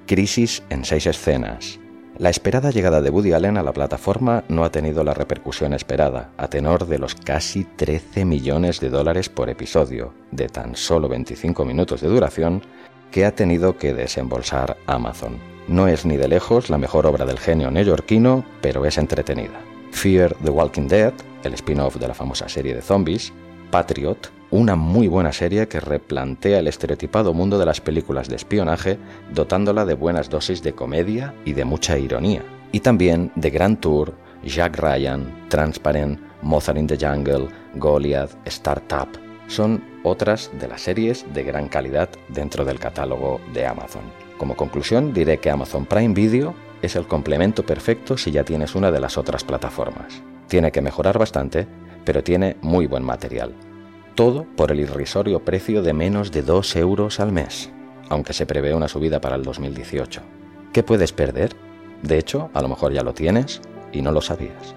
Crisis en seis escenas, la esperada llegada de Woody Allen a la plataforma no ha tenido la repercusión esperada, a tenor de los casi 13 millones de dólares por episodio, de tan solo 25 minutos de duración, que ha tenido que desembolsar Amazon. No es ni de lejos la mejor obra del genio neoyorquino, pero es entretenida. Fear the Walking Dead, el spin-off de la famosa serie de zombies, Patriot, una muy buena serie que replantea el estereotipado mundo de las películas de espionaje, dotándola de buenas dosis de comedia y de mucha ironía. Y también The Grand Tour, Jack Ryan, Transparent, Mozart in the Jungle, Goliath, Startup. Son otras de las series de gran calidad dentro del catálogo de Amazon. Como conclusión diré que Amazon Prime Video es el complemento perfecto si ya tienes una de las otras plataformas. Tiene que mejorar bastante, pero tiene muy buen material. Todo por el irrisorio precio de menos de 2 euros al mes, aunque se prevé una subida para el 2018. ¿Qué puedes perder? De hecho, a lo mejor ya lo tienes y no lo sabías.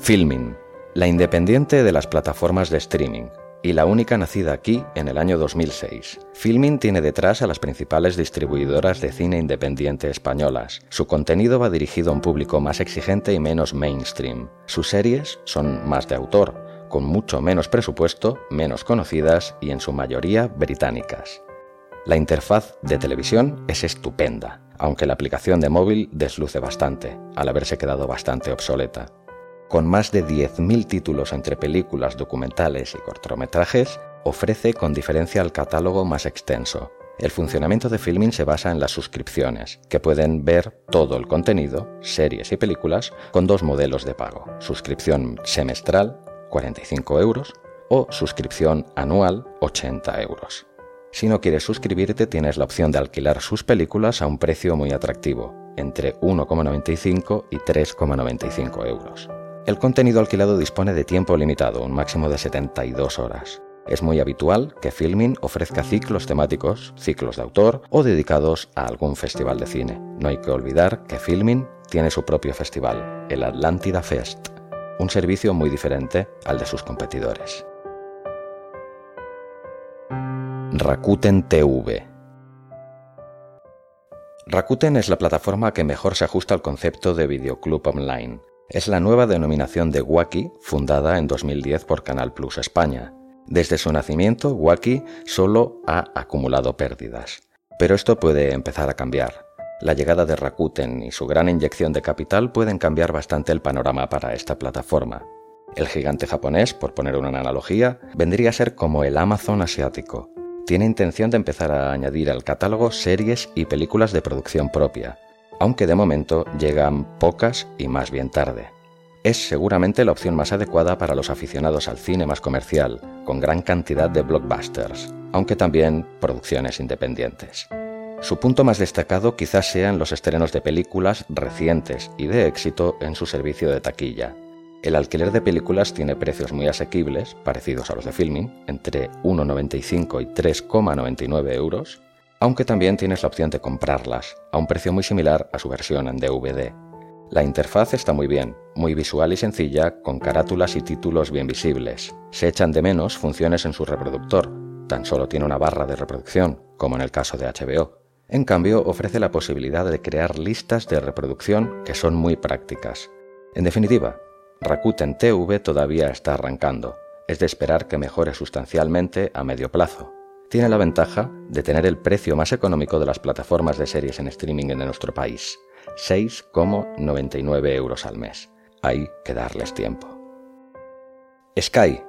Filming, la independiente de las plataformas de streaming, y la única nacida aquí en el año 2006. Filming tiene detrás a las principales distribuidoras de cine independiente españolas. Su contenido va dirigido a un público más exigente y menos mainstream. Sus series son más de autor, con mucho menos presupuesto, menos conocidas y en su mayoría británicas. La interfaz de televisión es estupenda, aunque la aplicación de móvil desluce bastante, al haberse quedado bastante obsoleta. Con más de 10.000 títulos entre películas, documentales y cortometrajes, ofrece con diferencia el catálogo más extenso. El funcionamiento de Filming se basa en las suscripciones, que pueden ver todo el contenido, series y películas, con dos modelos de pago. Suscripción semestral 45 euros, o suscripción anual, 80 euros. Si no quieres suscribirte, tienes la opción de alquilar sus películas a un precio muy atractivo, entre 1,95 y 3,95 euros. El contenido alquilado dispone de tiempo limitado, un máximo de 72 horas. Es muy habitual que Filmin ofrezca ciclos temáticos, ciclos de autor o dedicados a algún festival de cine. No hay que olvidar que Filmin tiene su propio festival, el Atlántida Fest, un servicio muy diferente al de sus competidores. Rakuten TV Rakuten es la plataforma que mejor se ajusta al concepto de videoclub online. Es la nueva denominación de Wacky, fundada en 2010 por Canal Plus España. Desde su nacimiento, Wacky solo ha acumulado pérdidas. Pero esto puede empezar a cambiar. La llegada de Rakuten y su gran inyección de capital pueden cambiar bastante el panorama para esta plataforma. El gigante japonés, por poner una analogía, vendría a ser como el Amazon asiático. Tiene intención de empezar a añadir al catálogo series y películas de producción propia, aunque de momento llegan pocas y más bien tarde. Es seguramente la opción más adecuada para los aficionados al cine más comercial, con gran cantidad de blockbusters, aunque también producciones independientes. Su punto más destacado quizás sean los estrenos de películas recientes y de éxito en su servicio de taquilla. El alquiler de películas tiene precios muy asequibles, parecidos a los de filming, entre 1,95 y 3,99 euros, aunque también tienes la opción de comprarlas, a un precio muy similar a su versión en DVD. La interfaz está muy bien, muy visual y sencilla, con carátulas y títulos bien visibles. Se echan de menos funciones en su reproductor, tan solo tiene una barra de reproducción, como en el caso de HBO. En cambio, ofrece la posibilidad de crear listas de reproducción que son muy prácticas. En definitiva, Rakuten TV todavía está arrancando. Es de esperar que mejore sustancialmente a medio plazo. Tiene la ventaja de tener el precio más económico de las plataformas de series en streaming en nuestro país, 6,99 euros al mes. Hay que darles tiempo. Sky,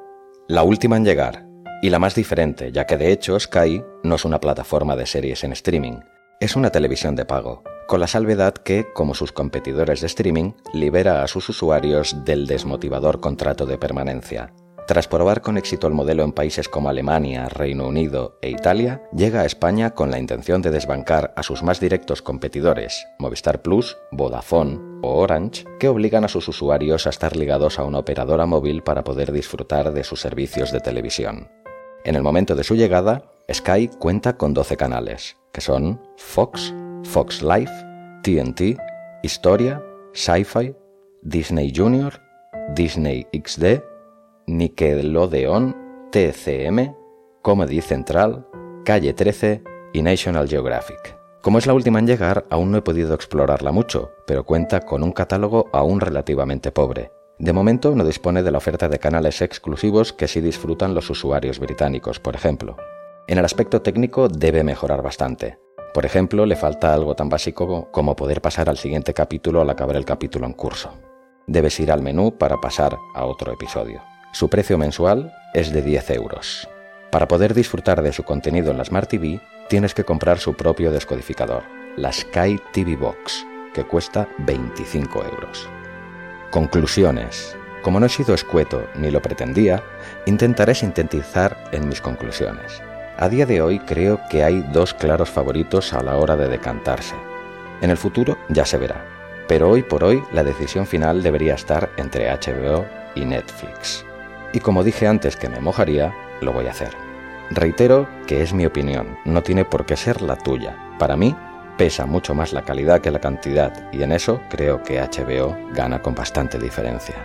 la última en llegar, y la más diferente, ya que de hecho Sky no es una plataforma de series en streaming, es una televisión de pago, con la salvedad que, como sus competidores de streaming, libera a sus usuarios del desmotivador contrato de permanencia. Tras probar con éxito el modelo en países como Alemania, Reino Unido e Italia, llega a España con la intención de desbancar a sus más directos competidores, Movistar Plus, Vodafone o Orange, que obligan a sus usuarios a estar ligados a una operadora móvil para poder disfrutar de sus servicios de televisión. En el momento de su llegada, Sky cuenta con 12 canales, que son Fox, Fox Life, TNT, Historia, Sci-Fi, Disney Junior, Disney XD, Nickelodeon, TCM, Comedy Central, Calle 13 y National Geographic. Como es la última en llegar, aún no he podido explorarla mucho, pero cuenta con un catálogo aún relativamente pobre. De momento no dispone de la oferta de canales exclusivos que sí disfrutan los usuarios británicos, por ejemplo. En el aspecto técnico debe mejorar bastante. Por ejemplo, le falta algo tan básico como poder pasar al siguiente capítulo al acabar el capítulo en curso. debes ir al menú para pasar a otro episodio. Su precio mensual es de 10 euros. Para poder disfrutar de su contenido en la Smart TV, tienes que comprar su propio descodificador, la Sky TV Box, que cuesta 25 euros. Conclusiones. Como no he sido escueto ni lo pretendía, intentaré sintetizar en mis conclusiones. A día de hoy creo que hay dos claros favoritos a la hora de decantarse. En el futuro ya se verá, pero hoy por hoy la decisión final debería estar entre HBO y Netflix. Y como dije antes que me mojaría, lo voy a hacer. Reitero que es mi opinión, no tiene por qué ser la tuya. Para mí, pesa mucho más la calidad que la cantidad y en eso creo que HBO gana con bastante diferencia.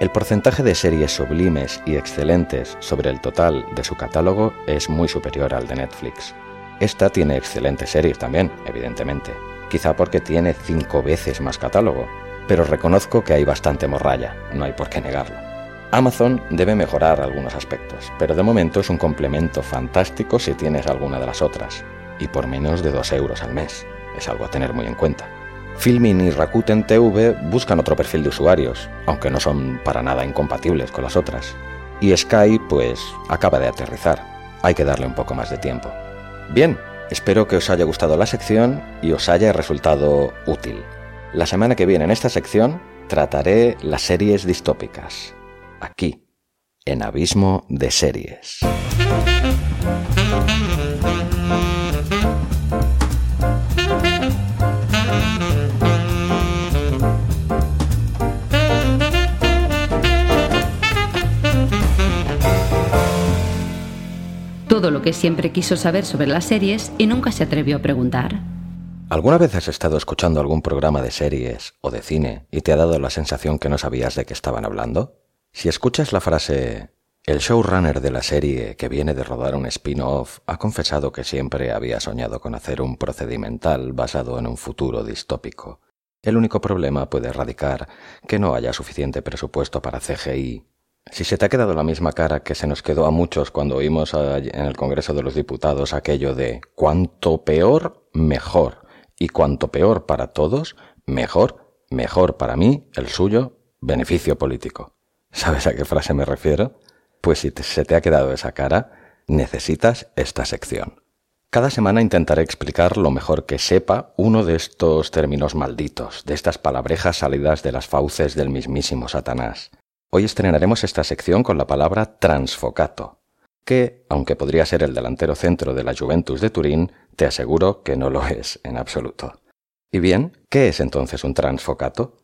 El porcentaje de series sublimes y excelentes sobre el total de su catálogo es muy superior al de Netflix. Esta tiene excelentes series también, evidentemente, quizá porque tiene cinco veces más catálogo, pero reconozco que hay bastante morralla, no hay por qué negarlo. Amazon debe mejorar algunos aspectos, pero de momento es un complemento fantástico si tienes alguna de las otras, y por menos de 2 euros al mes. Es algo a tener muy en cuenta. Filmin y Rakuten TV buscan otro perfil de usuarios, aunque no son para nada incompatibles con las otras. Y Sky, pues, acaba de aterrizar. Hay que darle un poco más de tiempo. Bien, espero que os haya gustado la sección y os haya resultado útil. La semana que viene en esta sección trataré las series distópicas aquí, en Abismo de Series. Todo lo que siempre quiso saber sobre las series y nunca se atrevió a preguntar. ¿Alguna vez has estado escuchando algún programa de series o de cine y te ha dado la sensación que no sabías de qué estaban hablando? Si escuchas la frase el showrunner de la serie, que viene de rodar un spin-off, ha confesado que siempre había soñado con hacer un procedimental basado en un futuro distópico. El único problema puede radicar que no haya suficiente presupuesto para CGI. Si se te ha quedado la misma cara que se nos quedó a muchos cuando oímos en el Congreso de los Diputados aquello de cuanto peor, mejor, y cuanto peor para todos, mejor, mejor para mí, el suyo, beneficio político. ¿Sabes a qué frase me refiero? Pues si se te ha quedado esa cara, necesitas esta sección. Cada semana intentaré explicar lo mejor que sepa uno de estos términos malditos, de estas palabrejas salidas de las fauces del mismísimo Satanás. Hoy estrenaremos esta sección con la palabra transfocato, que, aunque podría ser el delantero centro de la Juventus de Turín, te aseguro que no lo es en absoluto. Y bien, ¿qué es entonces un transfocato?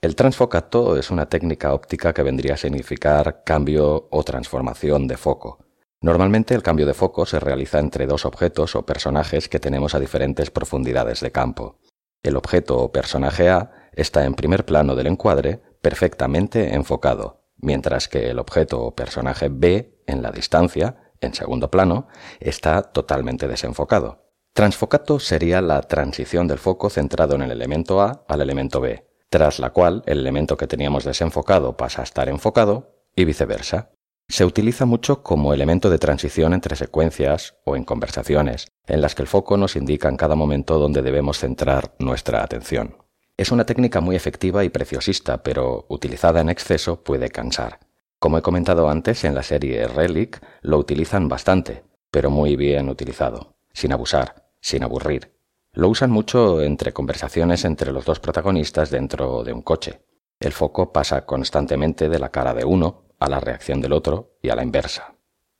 El transfocato es una técnica óptica que vendría a significar cambio o transformación de foco. Normalmente el cambio de foco se realiza entre dos objetos o personajes que tenemos a diferentes profundidades de campo. El objeto o personaje A está en primer plano del encuadre, perfectamente enfocado, mientras que el objeto o personaje B, en la distancia, en segundo plano, está totalmente desenfocado. Transfocato sería la transición del foco centrado en el elemento A al elemento B, tras la cual el elemento que teníamos desenfocado pasa a estar enfocado y viceversa. Se utiliza mucho como elemento de transición entre secuencias o en conversaciones, en las que el foco nos indica en cada momento dónde debemos centrar nuestra atención. Es una técnica muy efectiva y preciosista, pero utilizada en exceso puede cansar. Como he comentado antes, en la serie Relic lo utilizan bastante, pero muy bien utilizado, sin abusar, sin aburrir, lo usan mucho entre conversaciones entre los dos protagonistas dentro de un coche. El foco pasa constantemente de la cara de uno a la reacción del otro y a la inversa.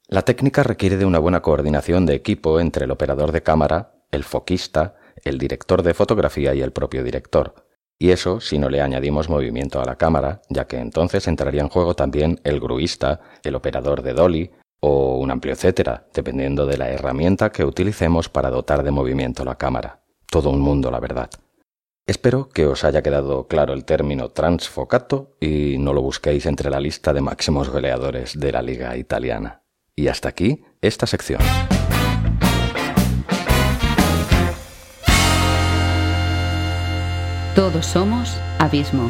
La técnica requiere de una buena coordinación de equipo entre el operador de cámara, el foquista, el director de fotografía y el propio director. Y eso si no le añadimos movimiento a la cámara, ya que entonces entraría en juego también el gruista, el operador de dolly o un amplio etcétera, dependiendo de la herramienta que utilicemos para dotar de movimiento la cámara todo un mundo, la verdad. Espero que os haya quedado claro el término transfocato y no lo busquéis entre la lista de máximos goleadores de la liga italiana. Y hasta aquí esta sección. Todos somos Abismo.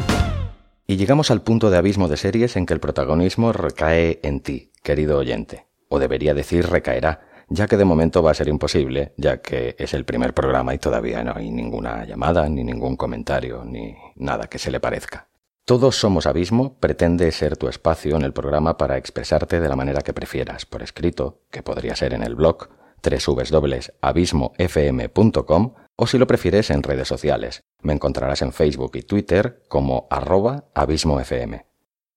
Y llegamos al punto de abismo de series en que el protagonismo recae en ti, querido oyente. O debería decir recaerá, ya que de momento va a ser imposible, ya que es el primer programa y todavía no hay ninguna llamada, ni ningún comentario, ni nada que se le parezca. Todos Somos Abismo pretende ser tu espacio en el programa para expresarte de la manera que prefieras, por escrito, que podría ser en el blog www.abismofm.com o si lo prefieres en redes sociales. Me encontrarás en Facebook y Twitter como arroba abismofm.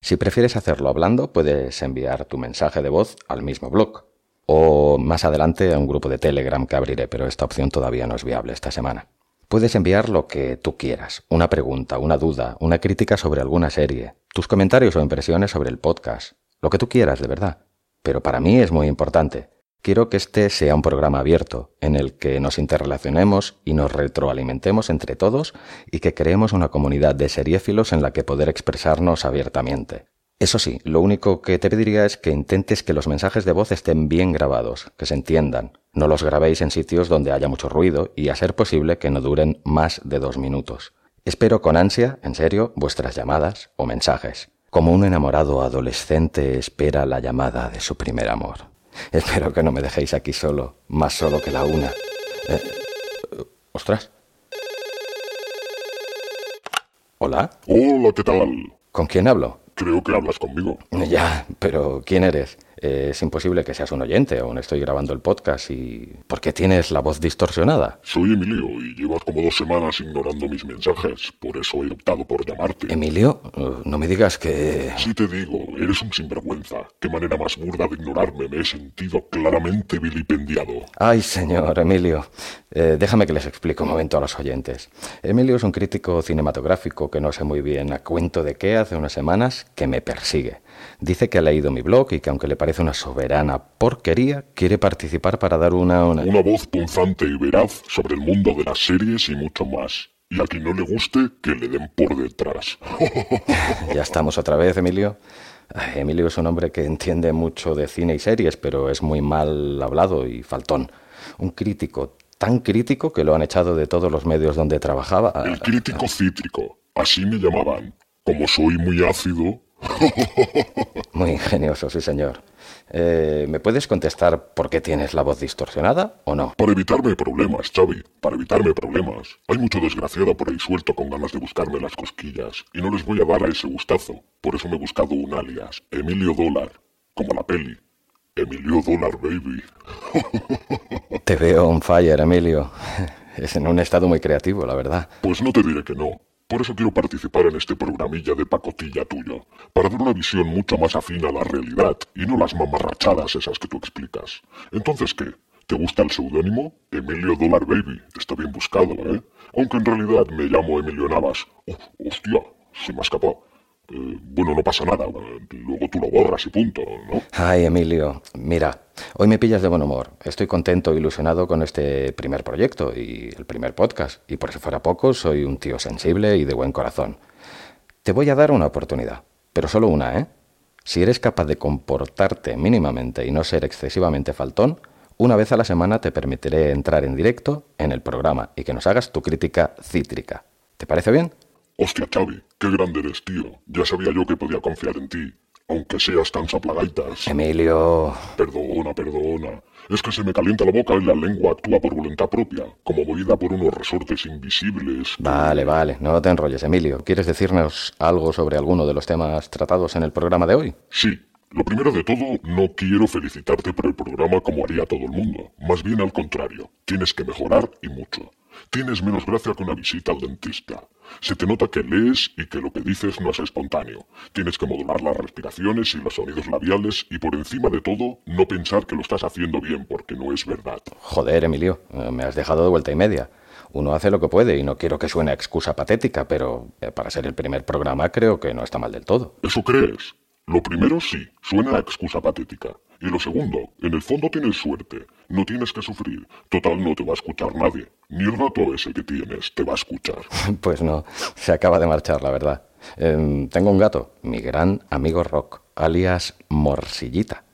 Si prefieres hacerlo hablando, puedes enviar tu mensaje de voz al mismo blog o más adelante a un grupo de Telegram que abriré, pero esta opción todavía no es viable esta semana. Puedes enviar lo que tú quieras, una pregunta, una duda, una crítica sobre alguna serie, tus comentarios o impresiones sobre el podcast, lo que tú quieras de verdad. Pero para mí es muy importante. Quiero que este sea un programa abierto, en el que nos interrelacionemos y nos retroalimentemos entre todos y que creemos una comunidad de seriéfilos en la que poder expresarnos abiertamente. Eso sí, lo único que te pediría es que intentes que los mensajes de voz estén bien grabados, que se entiendan. No los grabéis en sitios donde haya mucho ruido y a ser posible que no duren más de dos minutos. Espero con ansia, en serio, vuestras llamadas o mensajes, como un enamorado adolescente espera la llamada de su primer amor. (laughs) Espero que no me dejéis aquí solo, más solo que la una. Eh, ostras. ¿Hola? Hola, ¿qué tal? ¿Con quién hablo? Creo que hablas conmigo. Ya, pero ¿quién eres? Eh, es imposible que seas un oyente, aún estoy grabando el podcast y... ¿Por qué tienes la voz distorsionada? Soy Emilio y llevas como dos semanas ignorando mis mensajes, por eso he optado por llamarte. ¿Emilio? Uh, no me digas que... Sí te digo, eres un sinvergüenza. Qué manera más burda de ignorarme, me he sentido claramente vilipendiado. Ay, señor Emilio. Eh, déjame que les explique un momento a los oyentes. Emilio es un crítico cinematográfico que no sé muy bien a cuento de qué hace unas semanas que me persigue. Dice que ha leído mi blog y que aunque le parece una soberana porquería, quiere participar para dar una... Una, una voz punzante y veraz sobre el mundo de las series y mucho más. Y a quien no le guste, que le den por detrás. (laughs) ya estamos otra vez, Emilio. Emilio es un hombre que entiende mucho de cine y series, pero es muy mal hablado y faltón. Un crítico tan crítico que lo han echado de todos los medios donde trabajaba. El crítico cítrico, así me llamaban. Como soy muy ácido, (laughs) muy ingenioso, sí, señor. Eh, ¿Me puedes contestar por qué tienes la voz distorsionada o no? Para evitarme problemas, Xavi. Para evitarme problemas. Hay mucho desgraciado por ahí suelto con ganas de buscarme las cosquillas. Y no les voy a dar a ese gustazo. Por eso me he buscado un alias. Emilio Dólar. Como la peli. Emilio Dólar, baby. (laughs) Te veo on fire, Emilio. (laughs) Es en un estado muy creativo, la verdad. Pues no te diré que no. Por eso quiero participar en este programilla de pacotilla tuyo, para dar una visión mucho más afín a la realidad y no las mamarrachadas esas que tú explicas. Entonces, ¿qué? ¿Te gusta el seudónimo? Emilio Dollar Baby. Está bien buscado, ¿eh? Aunque en realidad me llamo Emilio Navas. hostia, se me ha escapado. Eh, bueno, no pasa nada. Luego tú lo borras y punto, ¿no? Ay, Emilio, mira, hoy me pillas de buen humor. Estoy contento ilusionado con este primer proyecto y el primer podcast. Y por si fuera poco, soy un tío sensible y de buen corazón. Te voy a dar una oportunidad, pero solo una, ¿eh? Si eres capaz de comportarte mínimamente y no ser excesivamente faltón, una vez a la semana te permitiré entrar en directo en el programa y que nos hagas tu crítica cítrica. ¿Te parece bien? Hostia, Xavi, qué grande eres, tío. Ya sabía yo que podía confiar en ti, aunque seas tan saplagaitas. Emilio. Perdona, perdona. Es que se me calienta la boca y la lengua actúa por voluntad propia, como movida por unos resortes invisibles. Vale, vale, no te enrolles, Emilio. ¿Quieres decirnos algo sobre alguno de los temas tratados en el programa de hoy? Sí. Lo primero de todo, no quiero felicitarte por el programa como haría todo el mundo. Más bien al contrario. Tienes que mejorar y mucho. Tienes menos gracia que una visita al dentista. Se te nota que lees y que lo que dices no es espontáneo. Tienes que modular las respiraciones y los sonidos labiales y por encima de todo, no pensar que lo estás haciendo bien porque no es verdad. Joder, Emilio, eh, me has dejado de vuelta y media. Uno hace lo que puede y no quiero que suene a excusa patética, pero eh, para ser el primer programa creo que no está mal del todo. ¿Eso crees? Lo primero sí, suena a excusa patética. Y lo segundo, en el fondo tienes suerte. No tienes que sufrir. Total, no te va a escuchar nadie. Ni el gato ese que tienes te va a escuchar. (laughs) Pues no, se acaba de marchar, la verdad. Em, tengo un gato, mi gran amigo Rock, alias Morsillita.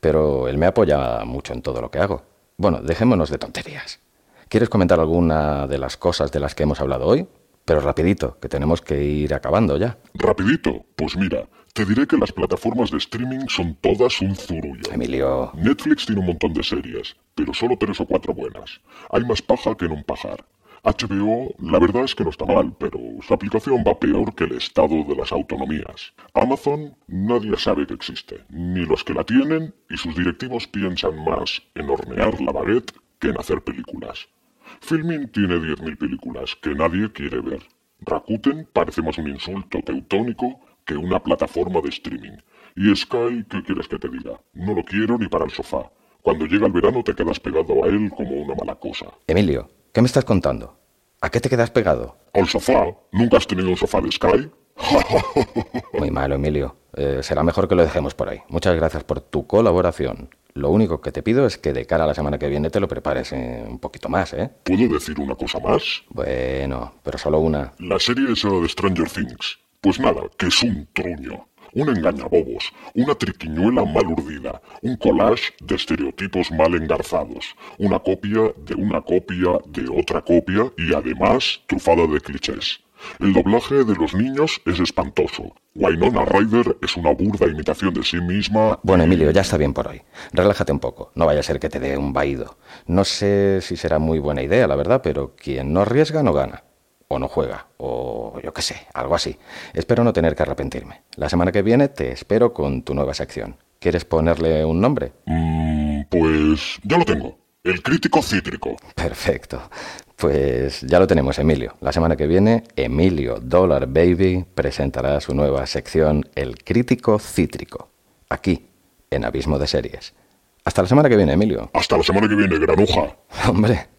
Pero él me apoya mucho en todo lo que hago. Bueno, dejémonos de tonterías. ¿Quieres comentar alguna de las cosas de las que hemos hablado hoy? Pero rapidito, que tenemos que ir acabando ya. ¿Rapidito? Pues mira, te diré que las plataformas de streaming son todas un zurullo. Emilio. Netflix tiene un montón de series, pero solo tres o cuatro buenas. Hay más paja que en un pajar. HBO, la verdad es que no está mal, pero su aplicación va peor que el estado de las autonomías. Amazon, nadie sabe que existe, ni los que la tienen, y sus directivos piensan más en hornear la baguette que en hacer películas. Filmin tiene 10.000 películas que nadie quiere ver. Rakuten parece más un insulto teutónico que una plataforma de streaming. Y Sky, ¿qué quieres que te diga? No lo quiero ni para el sofá. Cuando llega el verano te quedas pegado a él como una mala cosa. Emilio, ¿qué me estás contando? ¿A qué te quedas pegado? ¿Al sofá? ¿Nunca has tenido un sofá de Sky? (laughs) Muy malo, Emilio. Eh, será mejor que lo dejemos por ahí. Muchas gracias por tu colaboración. Lo único que te pido es que de cara a la semana que viene te lo prepares eh, un poquito más, ¿eh? ¿Puedo decir una cosa más? Bueno, pero solo una. La serie esa de Stranger Things. Pues nada, que es un truño. Un engañabobos, una triquiñuela mal urdida, un collage de estereotipos mal engarzados, una copia de una copia de otra copia y además trufada de clichés. El doblaje de los niños es espantoso. Wynonna Ryder es una burda imitación de sí misma. Bueno, Emilio, ya está bien por hoy. Relájate un poco. No vaya a ser que te dé un vaído. No sé si será muy buena idea, la verdad, pero quien no arriesga no gana. O no juega. O yo qué sé, algo así. Espero no tener que arrepentirme. La semana que viene te espero con tu nueva sección. ¿Quieres ponerle un nombre? Mm, pues ya lo tengo. El crítico cítrico. Perfecto. Pues ya lo tenemos, Emilio. La semana que viene, Emilio Dollar Baby presentará su nueva sección El Crítico Cítrico, aquí, en Abismo de Series. Hasta la semana que viene, Emilio. Hasta la semana que viene, granuja. (laughs) Hombre,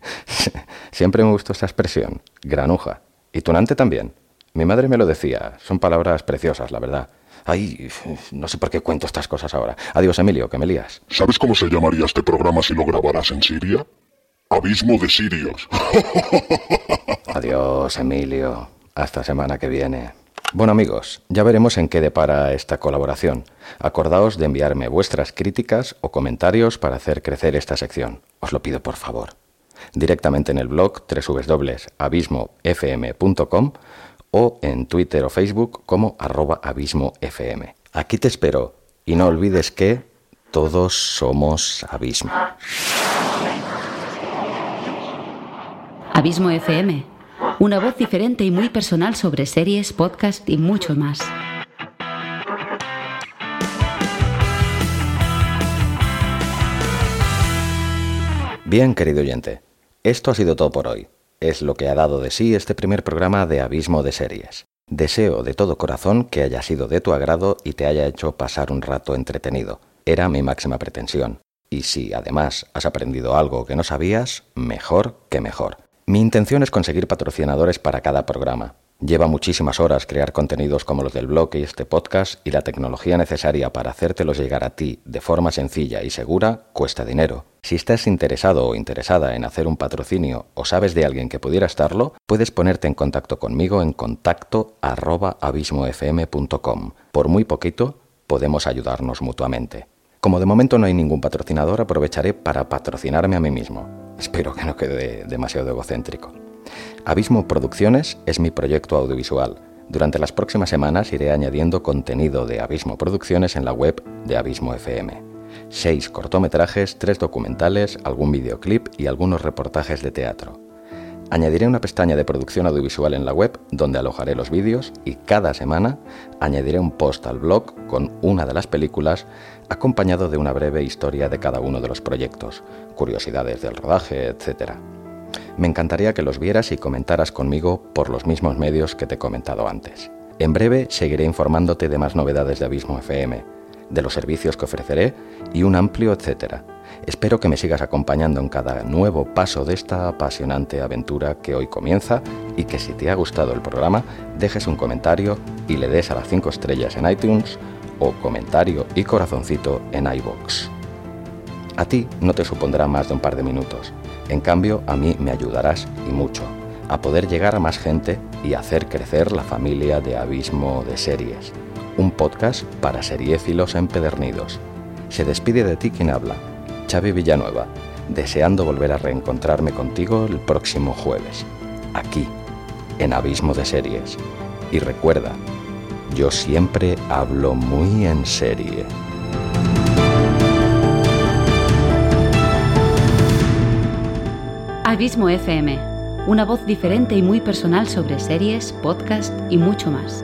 siempre me gustó esta expresión, granuja. Y tunante también. Mi madre me lo decía, son palabras preciosas, la verdad. Ay, no sé por qué cuento estas cosas ahora. Adiós, Emilio, que me lías. ¿Sabes cómo se llamaría este programa si lo grabaras en Siria? Abismo de Sirios. (laughs) Adiós, Emilio. Hasta semana que viene. Bueno amigos, ya veremos en qué depara esta colaboración. Acordaos de enviarme vuestras críticas o comentarios para hacer crecer esta sección. Os lo pido por favor. Directamente en el blog www.abismofm.com o en Twitter o Facebook como arroba abismofm. Aquí te espero y no olvides que todos somos abismo. Abismo FM, una voz diferente y muy personal sobre series, podcast y mucho más. Bien, querido oyente, esto ha sido todo por hoy. Es lo que ha dado de sí este primer programa de Abismo de Series. Deseo de todo corazón que haya sido de tu agrado y te haya hecho pasar un rato entretenido. Era mi máxima pretensión. Y si además has aprendido algo que no sabías, mejor que mejor. Mi intención es conseguir patrocinadores para cada programa. Lleva muchísimas horas crear contenidos como los del blog y este podcast y la tecnología necesaria para hacértelos llegar a ti de forma sencilla y segura cuesta dinero. Si estás interesado o interesada en hacer un patrocinio o sabes de alguien que pudiera estarlo, puedes ponerte en contacto conmigo en contacto abismofm.com. Por muy poquito podemos ayudarnos mutuamente. Como de momento no hay ningún patrocinador, aprovecharé para patrocinarme a mí mismo. Espero que no quede demasiado egocéntrico. Abismo Producciones es mi proyecto audiovisual. Durante las próximas semanas iré añadiendo contenido de Abismo Producciones en la web de Abismo FM. Seis cortometrajes, tres documentales, algún videoclip y algunos reportajes de teatro. Añadiré una pestaña de producción audiovisual en la web donde alojaré los vídeos y cada semana añadiré un post al blog con una de las películas acompañado de una breve historia de cada uno de los proyectos, curiosidades del rodaje, etc. Me encantaría que los vieras y comentaras conmigo por los mismos medios que te he comentado antes. En breve seguiré informándote de más novedades de Abismo FM, de los servicios que ofreceré y un amplio etcétera Espero que me sigas acompañando en cada nuevo paso de esta apasionante aventura que hoy comienza y que si te ha gustado el programa dejes un comentario y le des a las 5 estrellas en iTunes o comentario y corazoncito en iBox. A ti no te supondrá más de un par de minutos, en cambio a mí me ayudarás y mucho a poder llegar a más gente y hacer crecer la familia de Abismo de Series, un podcast para seriéfilos empedernidos. Se despide de ti quien habla, Xavi Villanueva, deseando volver a reencontrarme contigo el próximo jueves, aquí, en Abismo de Series. Y recuerda, yo siempre hablo muy en serie. Abismo FM, una voz diferente y muy personal sobre series, podcast y mucho más.